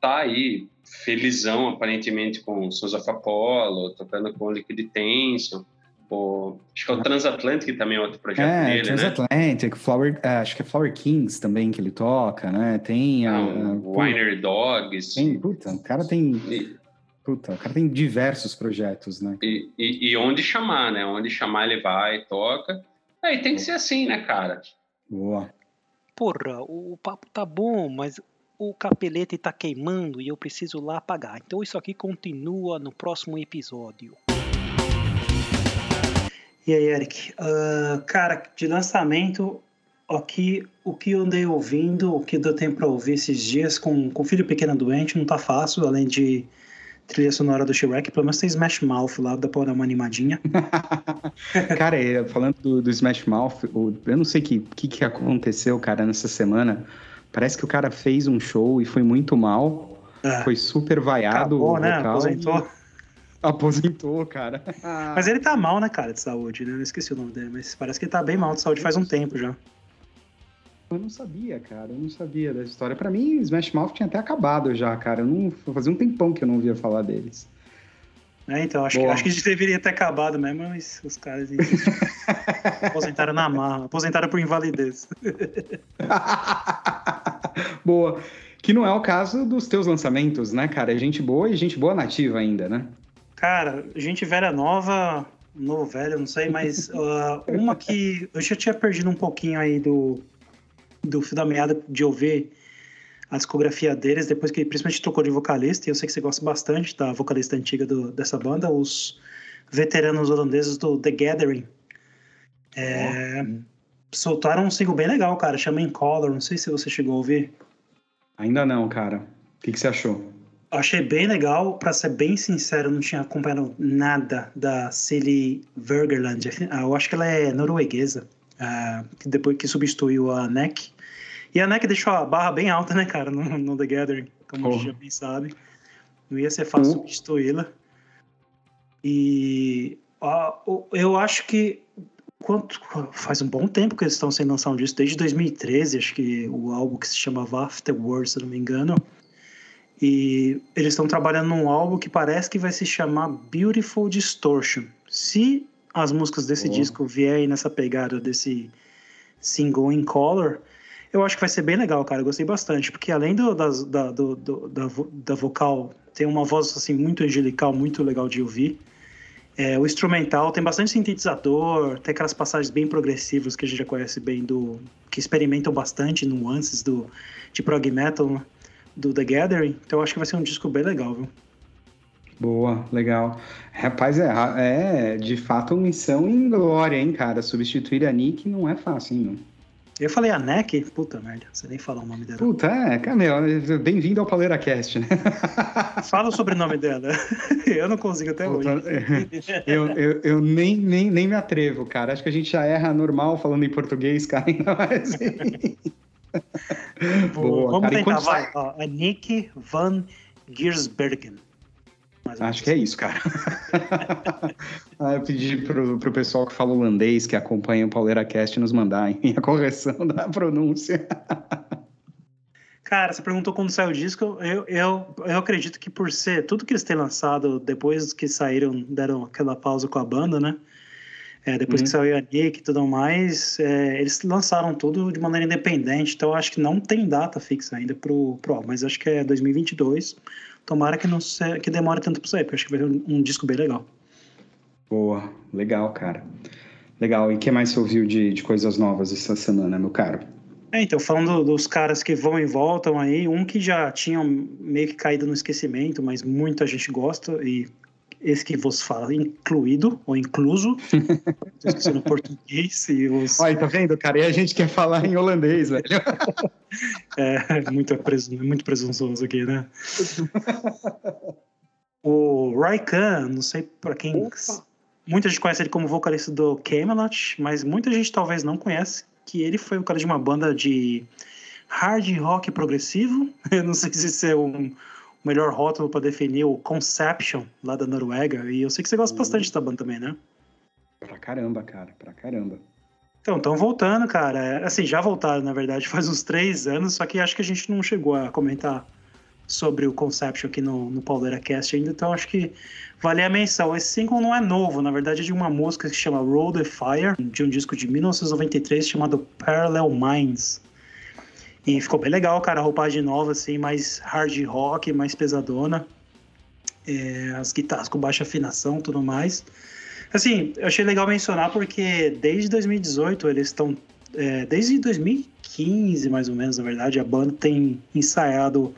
tá aí felizão, aparentemente, com Sons of Apollo, tocando com Liquid Tension. O, acho que é o Transatlantic também é outro projeto é, dele, Transatlantic, né? Flower, é, acho que é Flower Kings também que ele toca, né? Tem a, o Winery Dogs. Tem, puta, o cara tem... E, puta, o cara tem diversos projetos, né? E, e, e, onde chamar, né? Onde chamar ele vai, toca. Aí tem que ser assim, né, cara? Boa. Porra, o papo tá bom, mas o capelete está queimando e eu preciso lá apagar. Então isso aqui continua no próximo episódio. E aí, Eric? Uh, cara, de lançamento, aqui, o que eu andei ouvindo, o que deu tempo para ouvir esses dias com, com filho pequeno doente, não tá fácil, além de trilha sonora do Shrek, pelo menos tem Smash Mouth lá, dá pra dar uma animadinha. cara, falando do, do Smash Mouth, eu não sei o que, que, que aconteceu, cara, nessa semana, Parece que o cara fez um show e foi muito mal. É. Foi super vaiado. Acabou, né? Aposentou. Aposentou, cara. Mas ele tá mal, né, cara, de saúde, né? Eu esqueci o nome dele, mas parece que ele tá bem mal de saúde faz um tempo já. Eu não sabia, cara. Eu não sabia dessa história. Para mim, Smash Mouth tinha até acabado já, cara. Eu não fazia um tempão que eu não ouvia falar deles. É, então, acho que, acho que a gente deveria ter acabado mesmo, mas os caras aposentaram na marra, aposentaram por invalidez. Boa. Que não é o caso dos teus lançamentos, né, cara? É gente boa e gente boa nativa ainda, né? Cara, gente velha nova, novo velho, não sei, mas uh, uma que eu já tinha perdido um pouquinho aí do, do fio da meada de ouvir a discografia deles, depois que principalmente trocou de vocalista, e eu sei que você gosta bastante da vocalista antiga do, dessa banda, os veteranos holandeses do The Gathering. É, oh. Soltaram um single bem legal, cara, chama In Color, não sei se você chegou a ouvir. Ainda não, cara. O que, que você achou? Achei bem legal, para ser bem sincero, não tinha acompanhado nada da Silly Vergerland. Eu acho que ela é norueguesa, uh, depois que substituiu a Neck. E a NEC deixou a barra bem alta, né, cara, no, no The Gathering, como oh. a gente já bem sabe. Não ia ser fácil uhum. substituí-la. E eu acho que quanto, faz um bom tempo que eles estão sem lançar um disco, desde 2013, acho que o álbum que se chamava Afterwards, se não me engano. E eles estão trabalhando num álbum que parece que vai se chamar Beautiful Distortion. Se as músicas desse oh. disco vierem nessa pegada desse single in color, Eu acho que vai ser bem legal, cara. Eu gostei bastante, porque além do, das, da, do, do, da, da vocal, tem uma voz assim muito angelical, muito legal de ouvir. É, o instrumental tem bastante sintetizador, tem aquelas passagens bem progressivas que a gente já conhece bem do que experimentam bastante nuances do de prog metal né, do The Gathering. Então eu acho que vai ser um disco bem legal, viu? Boa, legal. Rapaz, é, é de fato missão em glória, hein, cara? Substituir a Nick não é fácil, hein, não. Eu falei a NEC? Puta merda, você nem falou o nome dela. Puta, é, meu, bem-vindo ao Paleira Cast, né? Fala o sobrenome dela. Eu não consigo até Puta, hoje. É. Eu, eu, eu, nem, nem, nem me atrevo, cara. Acho que a gente já erra normal falando em português, cara, ainda mais. Boa, Vamos cara. tentar, vai. Ó, a Nick Van Giersbergen. Acho que é isso, cara. ah, eu pedi pro, pro pessoal que fala holandês, que acompanha o Pauleira Cast, nos mandar a correção da pronúncia. Cara, você perguntou quando saiu o disco. Eu, eu, eu acredito que por ser tudo que eles têm lançado depois que saíram, deram aquela pausa com a banda, né? É, depois uhum. que saiu a Nick e tudo mais, é, eles lançaram tudo de maneira independente. Então acho que não tem data fixa ainda pro, pro álbum, mas acho que é 2022. Tomara que não se, que demore tanto para sair, porque acho que vai ser um, um, disco bem legal. Boa, legal, cara. Legal. E o que mais você ouviu de, de coisas novas essa semana, meu caro? É, então, falando dos caras que vão e voltam aí, um que já tinha meio que caído no esquecimento, mas muita gente gosta, e esse que vos fala, incluído ou incluso, estou esquecendo português e os... Olha, tá vendo, cara? E a gente quer falar em holandês, velho. é, muito, muito presunçoso aqui, né? o Raikan, não sei para quem... Opa. Muita gente conhece ele como vocalista do Camelot, mas muita gente talvez não conhece que ele foi o cara de uma banda de hard rock progressivo. Eu não sei se isso é um melhor rótulo para definir o Conception, lá da Noruega. E eu sei que você gosta uhum. bastante da banda também, né? Pra caramba, cara, pra caramba. Então, estão voltando, cara. É, assim, já voltaram, na verdade, faz uns três anos, só que acho que a gente não chegou a comentar sobre o Conception aqui no, no Pauleira Cast ainda, então acho que vale a menção. Esse single não é novo, na verdade é de uma música que se chama Roll the Fire, de um disco de 1993 chamado Parallel Minds. E ficou bem legal, cara, a roupagem nova, assim, mais hard rock, mais pesadona. É, as guitarras com baixa afinação tudo mais. Assim, eu achei legal mencionar porque desde 2018 eles estão. É, desde 2015, mais ou menos, na verdade, a banda tem ensaiado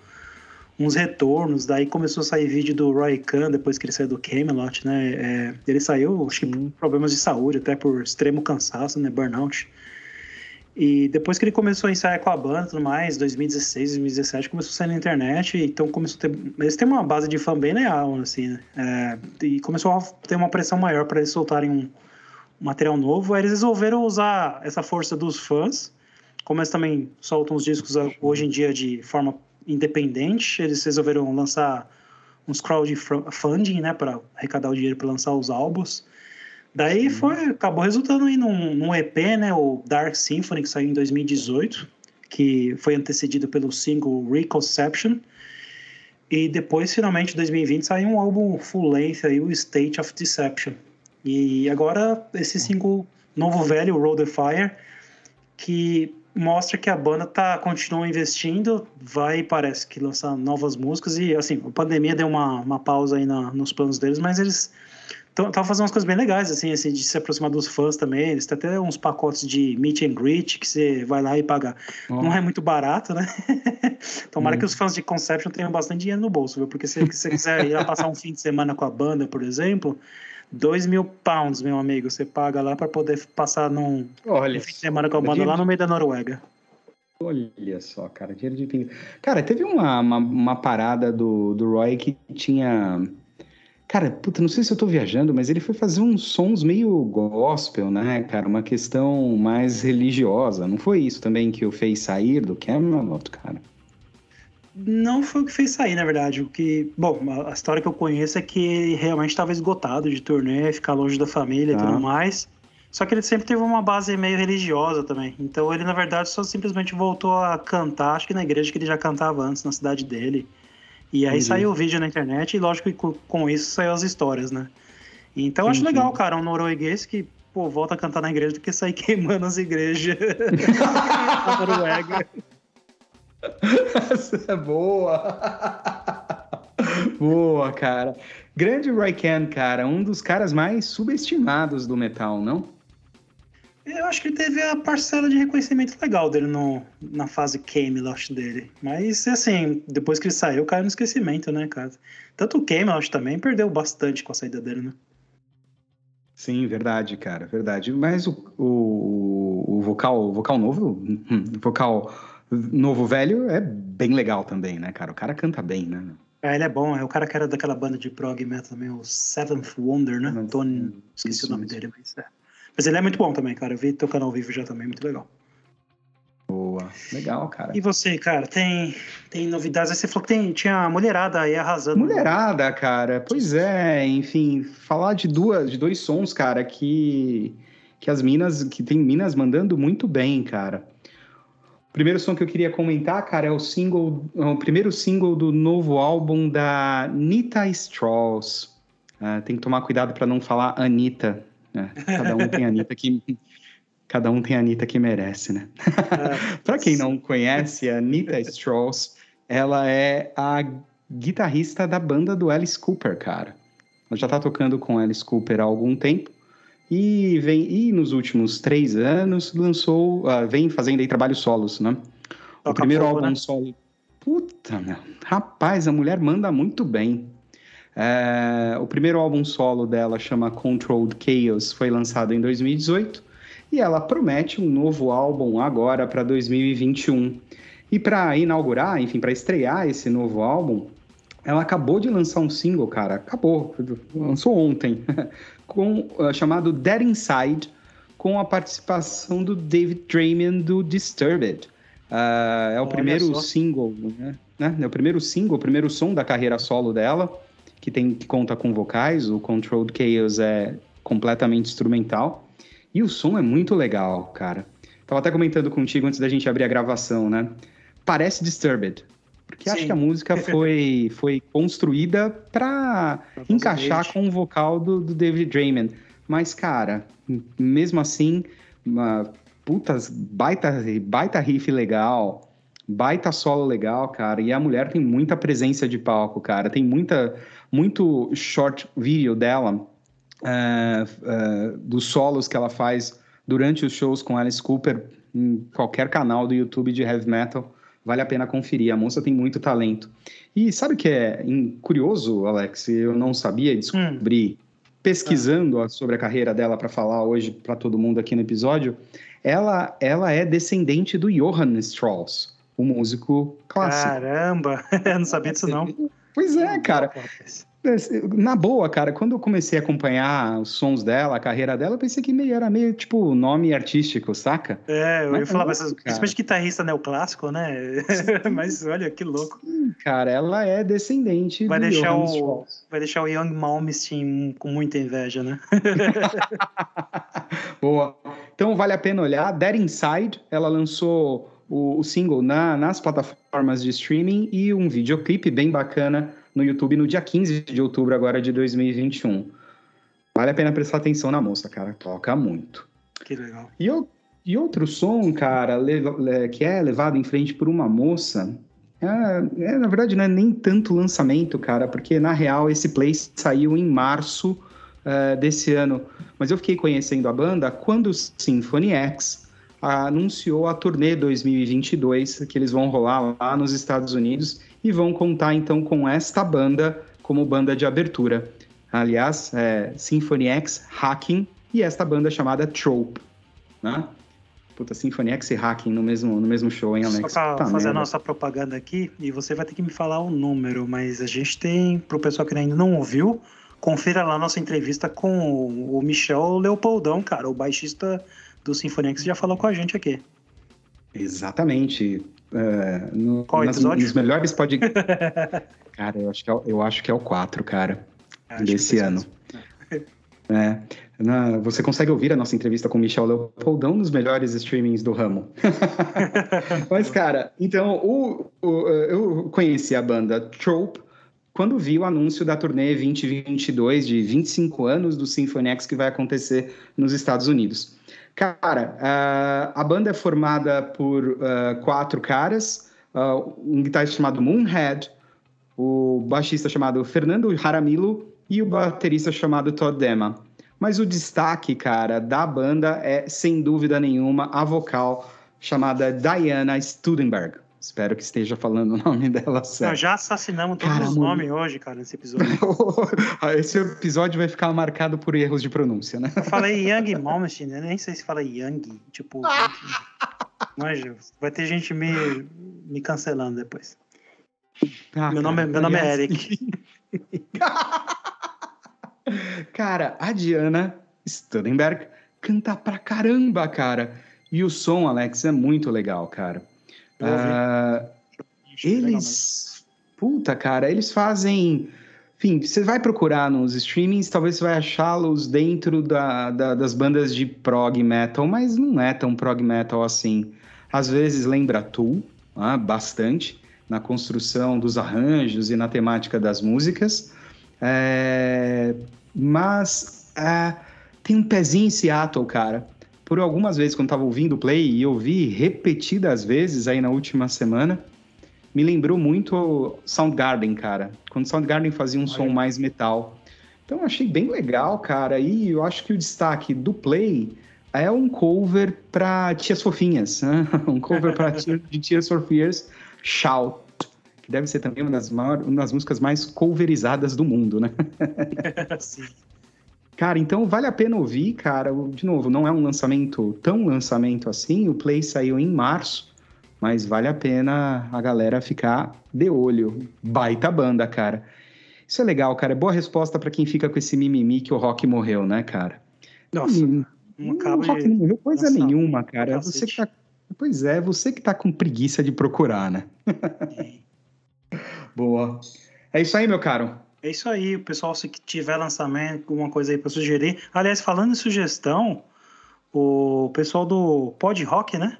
uns retornos. Daí começou a sair vídeo do Roy Khan depois que ele saiu do Camelot, né? É, ele saiu, acho que por problemas de saúde, até por extremo cansaço, né? Burnout. E depois que ele começou a ensaiar com a banda e tudo mais, 2016, 2017, começou a sair na internet, então começou a ter. Eles têm uma base de fã bem leal, assim, né? É, e começou a ter uma pressão maior para eles soltarem um, material novo. Aí eles resolveram usar essa força dos fãs, como eles também soltam os discos hoje em dia de forma independente, eles resolveram lançar uns crowdfunding, né, para arrecadar o dinheiro para lançar os álbuns. Daí foi, acabou resultando aí num, num, EP, né, o Dark Symphony, que saiu em 2018, que foi antecedido pelo single Reconception. E depois, finalmente, em 2020, saiu um álbum full length aí, o State of Deception. E agora esse single novo velho, Roll the Fire, que mostra que a banda tá continua investindo, vai parece que lançar novas músicas e assim, a pandemia deu uma, uma pausa aí na, nos planos deles, mas eles Tava fazendo umas coisas bem legais, assim, assim, de se aproximar dos fãs também. Eles têm até uns pacotes de meet and greet que você vai lá e paga. Oh. Não é muito barato, né? Tomara hum. que os fãs de Conception tenham bastante dinheiro no bolso, viu? Porque se você quiser ir lá passar um fim de semana com a banda, por exemplo, dois mil pounds, meu amigo, você paga lá para poder passar num Olha, fim de semana com a banda lá no meio da Noruega. Olha só, cara, dinheiro de pinga. Cara, teve uma, uma, uma parada do, do Roy que tinha Cara, puta, não sei se eu tô viajando, mas ele foi fazer uns sons meio gospel, né, cara? Uma questão mais religiosa. Não foi isso também que o fez sair do Camelot, cara? Não foi o que fez sair, na verdade. O que, bom, a história que eu conheço é que ele realmente estava esgotado de turnê, ficar longe da família e tudo mais. Só que ele sempre teve uma base meio religiosa também. Então ele, na verdade, só simplesmente voltou a cantar, acho que na igreja que ele já cantava antes, na cidade dele. E aí Entendi. saiu o vídeo na internet e lógico que com isso saiu as histórias, né? Então eu acho legal, cara, um norueguês que pô, volta a cantar na igreja do que sair queimando as igrejas na Noruega. Essa é boa. boa, cara. Grande Raiken, cara, um dos caras mais subestimados do metal, não? Eu acho que ele teve a parcela de reconhecimento legal dele no, na fase Camelot dele. Mas, assim, depois que ele saiu, caiu no esquecimento, né, cara? Tanto o Camelot também perdeu bastante com a saída dele, né? Sim, verdade, cara, verdade. Mas o, o, o vocal, o vocal novo, hum, vocal novo velho é bem legal também, né, cara? O cara canta bem, né? É, ele é bom. É o cara que era daquela banda de prog metal também, o Seventh Wonder, né? Tony, esqueci isso, o nome isso. dele, mas é. Mas ele é muito bom também, cara. Eu vi teu canal vivo já também, muito legal. Boa, legal, cara. E você, cara, tem, tem novidades? Você falou que tem, tinha a mulherada aí arrasando. Mulherada, cara, pois é, enfim, falar de duas, de dois sons, cara, que, que as minas, que tem minas mandando muito bem, cara. O primeiro som que eu queria comentar, cara, é o single, é o primeiro single do novo álbum da Nita Strauss. Uh, tem que tomar cuidado para não falar Anitta, é, cada um tem a Anitta que. Cada um tem a Anitta que merece, né? É, Para quem não conhece, a Anitta Strauss, ela é a guitarrista da banda do Alice Cooper, cara. Ela já tá tocando com Alice Cooper há algum tempo e vem e nos últimos três anos lançou, uh, vem fazendo aí trabalhos solos, né? Toca o primeiro fogo, álbum né? solo. Puta, meu. Rapaz, a mulher manda muito bem. É, o primeiro álbum solo dela chama Controlled Chaos, foi lançado em 2018 e ela promete um novo álbum agora para 2021. E para inaugurar, enfim, para estrear esse novo álbum, ela acabou de lançar um single, cara, acabou, lançou ontem, com uh, chamado Dead Inside, com a participação do David Draymond do Disturbed. Uh, é o Olha primeiro só. single, né? É o primeiro single, o primeiro som da carreira solo dela que, tem, que conta com vocais, o Controlled Chaos é completamente instrumental. E o som é muito legal, cara. Tava até comentando contigo antes da gente abrir a gravação, né? Parece Disturbed. Porque Sim. acho que a música foi, foi construída para encaixar com o vocal do, do David Draymond. Mas, cara, mesmo assim, uma puta baita, baita riff legal, baita solo legal, cara. E a mulher tem muita presença de palco, cara. Tem muita muito short video dela, uh, uh, dos solos que ela faz durante os shows com Alice Cooper em qualquer canal do YouTube de heavy metal. Vale a pena conferir. A moça tem muito talento. E sabe o que é curioso, Alex? Eu não sabia, descobri hum. pesquisando sobre a carreira dela para falar hoje para todo mundo aqui no episódio. Ela, ela é descendente do Johann Strauss, o músico clássico. Caramba, eu não sabia disso não. Pois é, cara. Na boa, cara, quando eu comecei a acompanhar os sons dela, a carreira dela, eu pensei que meio, era meio tipo nome artístico, saca? É, eu Mas ia falar, mas, principalmente guitarrista neoclássico, né? Mas olha que louco. cara, ela é descendente vai do deixar o Vai deixar o Young Malmsteen com muita inveja, né? boa. Então vale a pena olhar. Dead Inside, ela lançou o, o single na, nas plataformas de streaming e um videoclipe bem bacana no YouTube no dia 15 de outubro agora de 2021. Vale a pena prestar atenção na moça, cara. Toca muito. Que legal. E, eu, e outro som, cara, que é levado em frente por uma moça, é, é, na verdade não é nem tanto lançamento, cara, porque na real esse play saiu em março uh, desse ano. Mas eu fiquei conhecendo a banda quando o Symphony X anunciou a turnê 2022 que eles vão rolar lá nos Estados Unidos e vão contar então com esta banda como banda de abertura. Aliás, é Symphony X Hacking e esta banda chamada Trope, né? Puta, Symphony X e Hacking no mesmo, no mesmo show, hein, Alex? Só pra tá fazer merda. a nossa propaganda aqui, e você vai ter que me falar o número, mas a gente tem, pro pessoal que ainda não ouviu, confira lá nossa entrevista com o Michel Leopoldão, cara, o baixista do Sinfonia que você já falou com a gente aqui. Exatamente. É, no, Qual nas, episódio? Nos melhores podcasts. cara, eu acho, que é, eu acho que é o 4, cara, acho desse ano. É. Na, você consegue ouvir a nossa entrevista com Michel Leopoldão nos melhores streamings do ramo. Mas, cara, então, o, o, eu conheci a banda Trope quando vi o anúncio da turnê 2022 de 25 anos do Symphony X que vai acontecer nos Estados Unidos. Cara, uh, a banda é formada por uh, quatro caras, uh, um guitarrista chamado Moonhead, o baixista chamado Fernando Jaramillo e o baterista chamado Todd Dema. Mas o destaque, cara, da banda é, sem dúvida nenhuma, a vocal chamada Diana Studenberg. Espero que esteja falando o nome dela certo. Nós já assassinamos todos cara, os nomes hoje, cara, nesse episódio. Esse episódio vai ficar marcado por erros de pronúncia, né? Eu falei Young Malmsteen, né? nem sei se fala Young, tipo... Mas vai ter gente me, me cancelando depois. Ah, meu, nome, é, meu nome é Eric. cara, a Diana Studenberg canta pra caramba, cara. E o som, Alex, é muito legal, cara. Uh, eles. Puta, cara, eles fazem. Enfim, você vai procurar nos streamings, talvez você vai achá-los dentro da, da, das bandas de prog metal, mas não é tão prog metal assim. Às vezes lembra Tool, ah, bastante, na construção dos arranjos e na temática das músicas. É, mas é, tem um pezinho em Seattle, cara por algumas vezes, quando estava ouvindo o play e ouvi repetidas vezes aí na última semana, me lembrou muito Soundgarden, cara. Quando Soundgarden fazia um Olha. som mais metal. Então eu achei bem legal, cara. E eu acho que o destaque do play é um cover para Tias Fofinhas, né? um cover para de Tears for Fears, Shout, que deve ser também uma das, maiores, uma das músicas mais coverizadas do mundo, né? Sim. Cara, então vale a pena ouvir, cara. De novo, não é um lançamento tão lançamento assim. O Play saiu em março, mas vale a pena a galera ficar de olho. Baita banda, cara. Isso é legal, cara. É boa resposta para quem fica com esse mimimi que o Rock morreu, né, cara? Nossa, hum, não acaba o Rock de... não morreu coisa Nossa, nenhuma, cara. Você que tá... Pois é, você que tá com preguiça de procurar, né? Boa. É isso aí, meu caro. É isso aí, o pessoal, se tiver lançamento, alguma coisa aí para sugerir. Aliás, falando em sugestão, o pessoal do Pod Rock, né?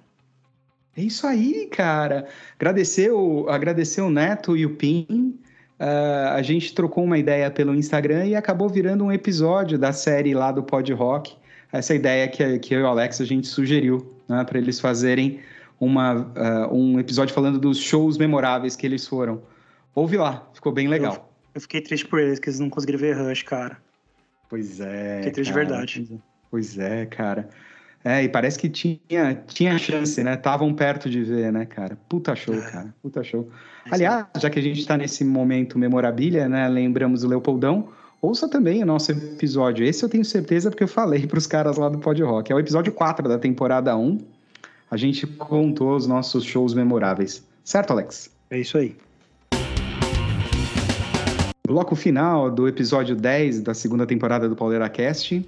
É isso aí, cara. Agradecer o, agradecer o Neto e o Pim. Uh, a gente trocou uma ideia pelo Instagram e acabou virando um episódio da série lá do Pod Rock. Essa ideia que, que eu e o Alex a gente sugeriu né, para eles fazerem uma, uh, um episódio falando dos shows memoráveis que eles foram. Ouve lá, ficou bem legal. Eu fiquei triste por eles, que eles não conseguiram ver Rush, cara. Pois é. Fiquei triste cara, de verdade. Pois é, cara. É, e parece que tinha, tinha chance, né? Estavam perto de ver, né, cara? Puta show, é. cara. Puta show. Aliás, já que a gente tá nesse momento memorabilha, né? Lembramos o Leopoldão. Ouça também o nosso episódio. Esse eu tenho certeza porque eu falei para os caras lá do Pod Rock. É o episódio 4 da temporada 1. A gente contou os nossos shows memoráveis. Certo, Alex? É isso aí. Bloco final do episódio 10 da segunda temporada do Pauleira Cast.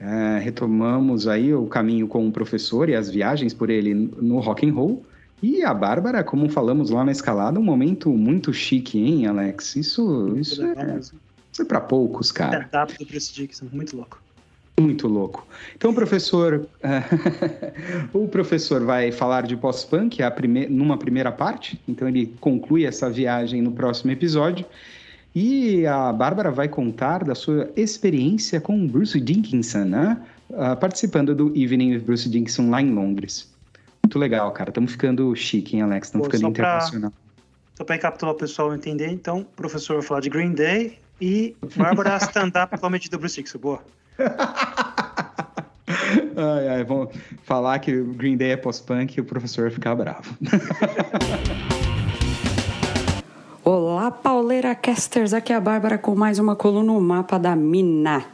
É, retomamos aí o caminho com o professor e as viagens por ele no rock and roll. E a Bárbara, como falamos lá na escalada, um momento muito chique, hein, Alex? Isso, isso, é, isso é para poucos, cara. É, do Bruce Dixon, muito louco. Muito louco. Então, professor, o professor vai falar de pós-punk prime numa primeira parte. Então, ele conclui essa viagem no próximo episódio. E a Bárbara vai contar da sua experiência com Bruce Dickinson, né? Uh, participando do Evening with Bruce Dickinson lá em Londres. Muito legal, cara. Estamos ficando chique, hein, Alex? Estamos ficando internacional. Só para recapitular o pessoal entender, então, o professor vai falar de Green Day e Bárbara stand-up comedy do Bruce Dickinson. Boa. ai, ai, vamos falar que o Green Day é pós-punk e o professor vai ficar bravo. Olá, Pauleira Casters, aqui é a Bárbara com mais uma coluna no mapa da Mina.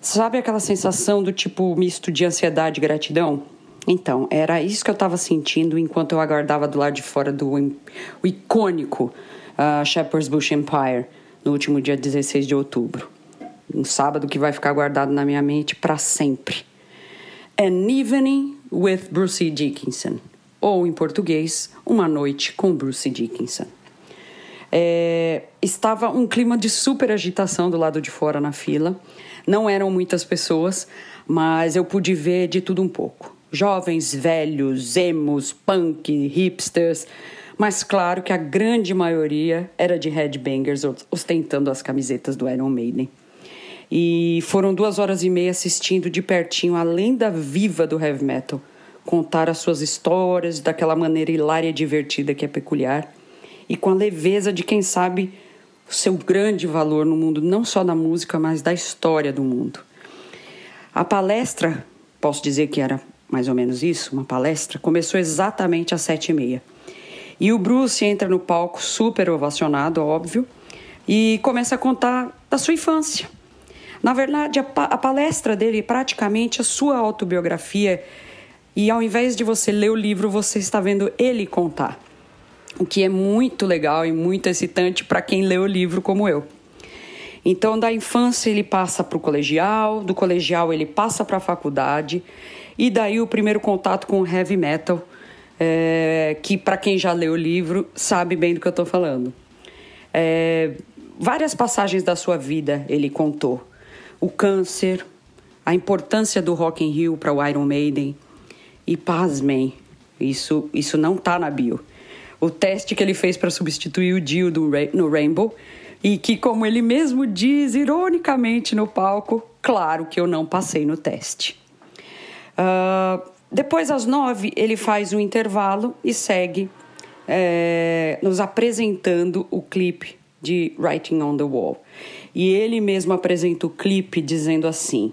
Sabe aquela sensação do tipo misto de ansiedade e gratidão? Então, era isso que eu estava sentindo enquanto eu aguardava do lado de fora do o icônico uh, Shepherd's Bush Empire no último dia 16 de outubro. Um sábado que vai ficar guardado na minha mente para sempre. An Evening with Bruce Dickinson, ou em português, Uma Noite com Bruce Dickinson. É, estava um clima de super agitação do lado de fora na fila. Não eram muitas pessoas, mas eu pude ver de tudo um pouco. Jovens, velhos, emos, punk, hipsters, mas claro que a grande maioria era de headbangers ostentando as camisetas do Iron Maiden. E foram duas horas e meia assistindo de pertinho a lenda viva do heavy metal, contar as suas histórias daquela maneira hilária e divertida que é peculiar, e com a leveza de quem sabe o seu grande valor no mundo, não só da música, mas da história do mundo. A palestra, posso dizer que era mais ou menos isso, uma palestra, começou exatamente às sete e meia. E o Bruce entra no palco super ovacionado, óbvio, e começa a contar da sua infância. Na verdade, a, pa a palestra dele é praticamente a sua autobiografia, e ao invés de você ler o livro, você está vendo ele contar. O que é muito legal e muito excitante para quem lê o livro como eu. Então, da infância ele passa para o colegial, do colegial ele passa para a faculdade, e daí o primeiro contato com o heavy metal, é, que para quem já leu o livro sabe bem do que eu estou falando. É, várias passagens da sua vida ele contou. O câncer, a importância do Rock in Rio para o Iron Maiden e pasmem, isso, isso não está na bio. O teste que ele fez para substituir o Dio do, no Rainbow e que, como ele mesmo diz ironicamente no palco, claro que eu não passei no teste. Uh, depois, às nove, ele faz um intervalo e segue é, nos apresentando o clipe de Writing on the Wall. E ele mesmo apresenta o clipe dizendo assim: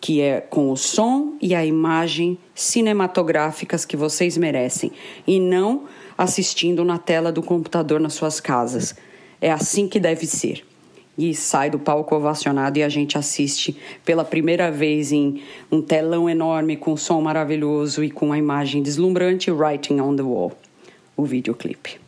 que é com o som e a imagem cinematográficas que vocês merecem, e não assistindo na tela do computador nas suas casas. É assim que deve ser e sai do palco ovacionado e a gente assiste pela primeira vez em um telão enorme com som maravilhoso e com a imagem deslumbrante Writing on the Wall, o videoclipe.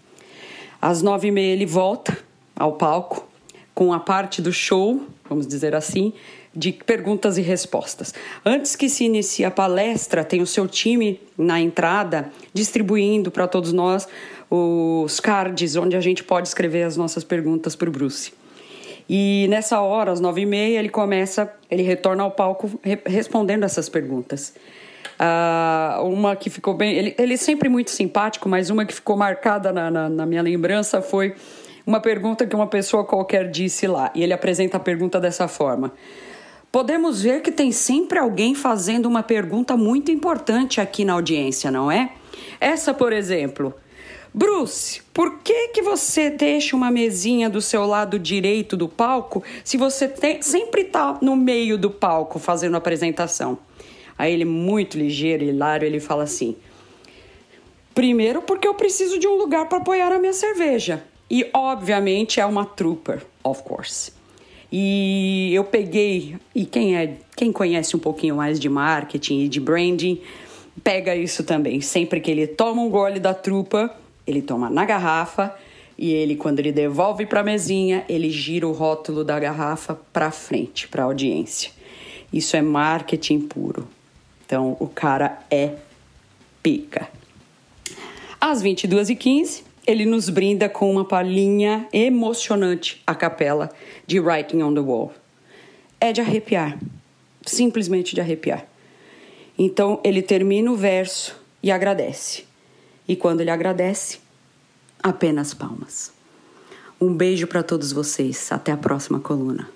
Às nove e meia ele volta ao palco com a parte do show, vamos dizer assim, de perguntas e respostas. Antes que se inicie a palestra, tem o seu time na entrada distribuindo para todos nós os cards onde a gente pode escrever as nossas perguntas para o Bruce. E nessa hora, às nove e meia, ele começa, ele retorna ao palco re respondendo essas perguntas. Uh, uma que ficou bem. Ele, ele é sempre muito simpático, mas uma que ficou marcada na, na, na, minha lembrança foi uma pergunta que uma pessoa qualquer disse lá. E ele apresenta a pergunta dessa forma: Podemos ver que tem sempre alguém fazendo uma pergunta muito importante aqui na audiência, não é? Essa, por exemplo. Bruce, por que, que você deixa uma mesinha do seu lado direito do palco se você tem, sempre está no meio do palco fazendo apresentação? Aí ele, muito ligeiro e hilário, ele fala assim: Primeiro, porque eu preciso de um lugar para apoiar a minha cerveja. E, obviamente, é uma trooper, of course. E eu peguei, e quem é, quem conhece um pouquinho mais de marketing e de branding, pega isso também. Sempre que ele toma um gole da trupa, ele toma na garrafa e ele, quando ele devolve para a mesinha, ele gira o rótulo da garrafa para frente, para a audiência. Isso é marketing puro. Então, o cara é pica. Às 22h15, ele nos brinda com uma palhinha emocionante a capela de Writing on the Wall. É de arrepiar, simplesmente de arrepiar. Então, ele termina o verso e agradece. E quando ele agradece, apenas palmas. Um beijo para todos vocês. Até a próxima coluna.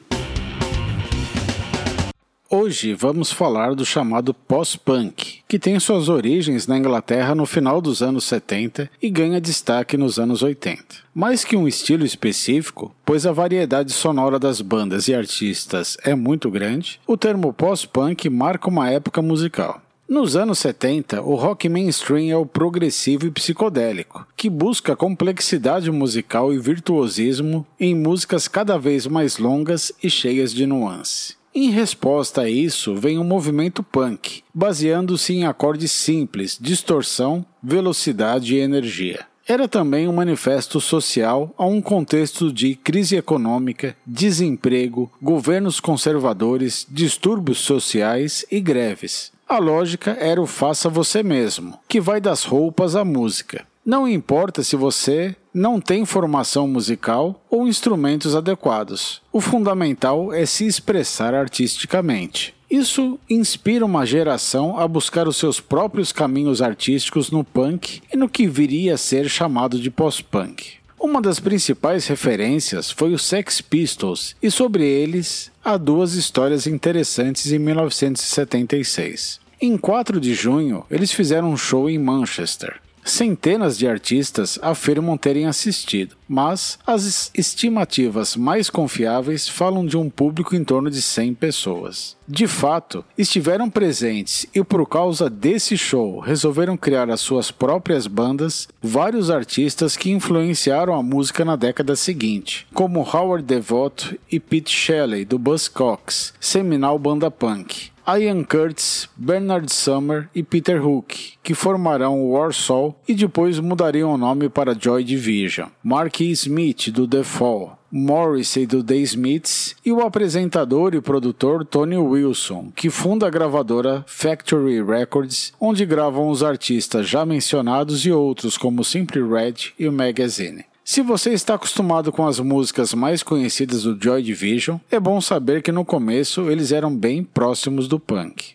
Hoje vamos falar do chamado pós-punk, que tem suas origens na Inglaterra no final dos anos 70 e ganha destaque nos anos 80. Mais que um estilo específico, pois a variedade sonora das bandas e artistas é muito grande, o termo pós-punk marca uma época musical. Nos anos 70, o rock mainstream é o progressivo e psicodélico, que busca complexidade musical e virtuosismo em músicas cada vez mais longas e cheias de nuance. Em resposta a isso, vem o movimento punk, baseando-se em acordes simples, distorção, velocidade e energia. Era também um manifesto social a um contexto de crise econômica, desemprego, governos conservadores, distúrbios sociais e greves. A lógica era o faça você mesmo, que vai das roupas à música. Não importa se você não tem formação musical ou instrumentos adequados. O fundamental é se expressar artisticamente. Isso inspira uma geração a buscar os seus próprios caminhos artísticos no punk e no que viria a ser chamado de pós-punk. Uma das principais referências foi os Sex Pistols, e sobre eles há duas histórias interessantes em 1976. Em 4 de junho, eles fizeram um show em Manchester. Centenas de artistas afirmam terem assistido, mas as estimativas mais confiáveis falam de um público em torno de 100 pessoas. De fato, estiveram presentes e por causa desse show resolveram criar as suas próprias bandas vários artistas que influenciaram a música na década seguinte, como Howard Devoto e Pete Shelley do Buzzcocks, seminal banda punk. Ian Curtis, Bernard Summer e Peter Hook, que formarão o Warsaw e depois mudariam o nome para Joy Division. Mark E. Smith, do The Fall, Morrissey do The Smiths e o apresentador e produtor Tony Wilson, que funda a gravadora Factory Records, onde gravam os artistas já mencionados e outros como Simply Red e o Magazine. Se você está acostumado com as músicas mais conhecidas do Joy Division, é bom saber que no começo eles eram bem próximos do punk.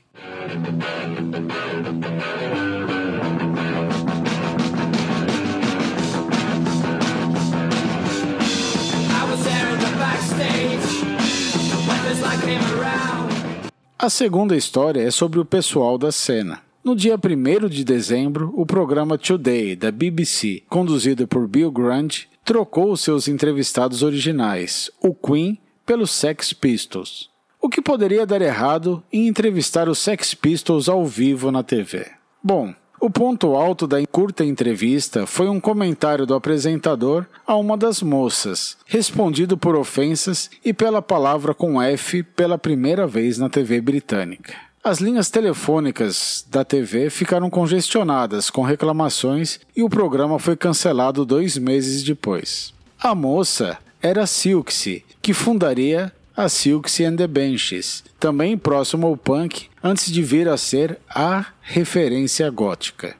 A segunda história é sobre o pessoal da cena. No dia 1 de dezembro, o programa Today, da BBC, conduzido por Bill Grant, trocou seus entrevistados originais, o Queen, pelos Sex Pistols. O que poderia dar errado em entrevistar os Sex Pistols ao vivo na TV? Bom, o ponto alto da curta entrevista foi um comentário do apresentador a uma das moças, respondido por ofensas e pela palavra com F pela primeira vez na TV britânica. As linhas telefônicas da TV ficaram congestionadas com reclamações e o programa foi cancelado dois meses depois. A moça era Silksy, que fundaria a Silksy and the Benches, também próximo ao punk, antes de vir a ser a referência gótica.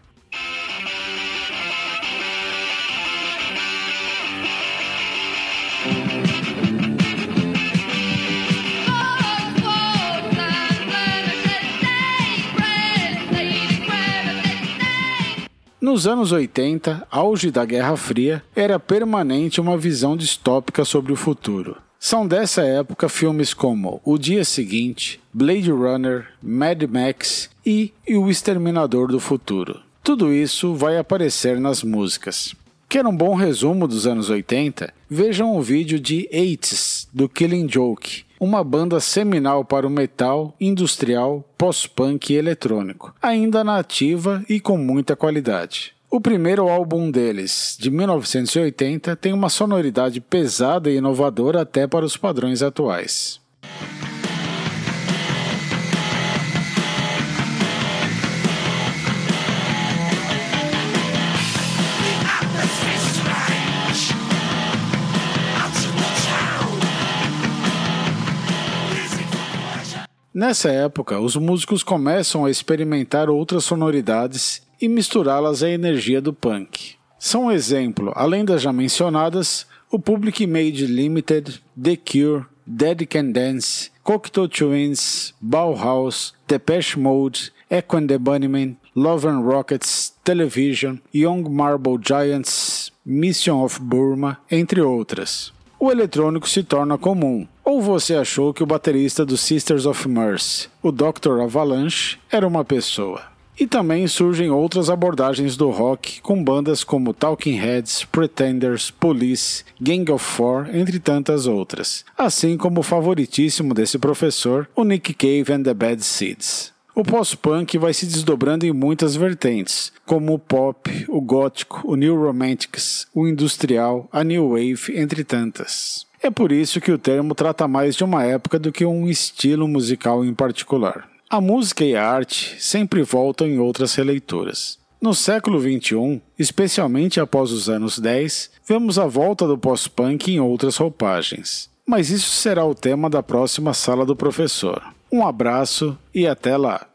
Nos anos 80, auge da Guerra Fria, era permanente uma visão distópica sobre o futuro. São dessa época filmes como O Dia Seguinte, Blade Runner, Mad Max e O Exterminador do Futuro. Tudo isso vai aparecer nas músicas. Quer um bom resumo dos anos 80? Vejam o vídeo de Eights, do Killing Joke, uma banda seminal para o metal, industrial, pós-punk e eletrônico, ainda na e com muita qualidade. O primeiro álbum deles, de 1980, tem uma sonoridade pesada e inovadora até para os padrões atuais. Nessa época, os músicos começam a experimentar outras sonoridades e misturá-las à energia do punk. São um exemplo, além das já mencionadas, o Public Made Limited, The Cure, Dead Can Dance, Cocteau Twins, Bauhaus, Depeche Mode, Echo and the Bunnymen, Love and Rockets, Television, Young Marble Giants, Mission of Burma, entre outras. O eletrônico se torna comum, ou você achou que o baterista do Sisters of Mercy, o Dr. Avalanche, era uma pessoa? E também surgem outras abordagens do rock com bandas como Talking Heads, Pretenders, Police, Gang of Four, entre tantas outras, assim como o favoritíssimo desse professor, o Nick Cave and the Bad Seeds. O pós-punk vai se desdobrando em muitas vertentes, como o pop, o gótico, o new romantics, o industrial, a new wave, entre tantas. É por isso que o termo trata mais de uma época do que um estilo musical em particular. A música e a arte sempre voltam em outras releituras. No século XXI, especialmente após os anos 10, vemos a volta do pós-punk em outras roupagens. Mas isso será o tema da próxima sala do professor. Um abraço e até lá!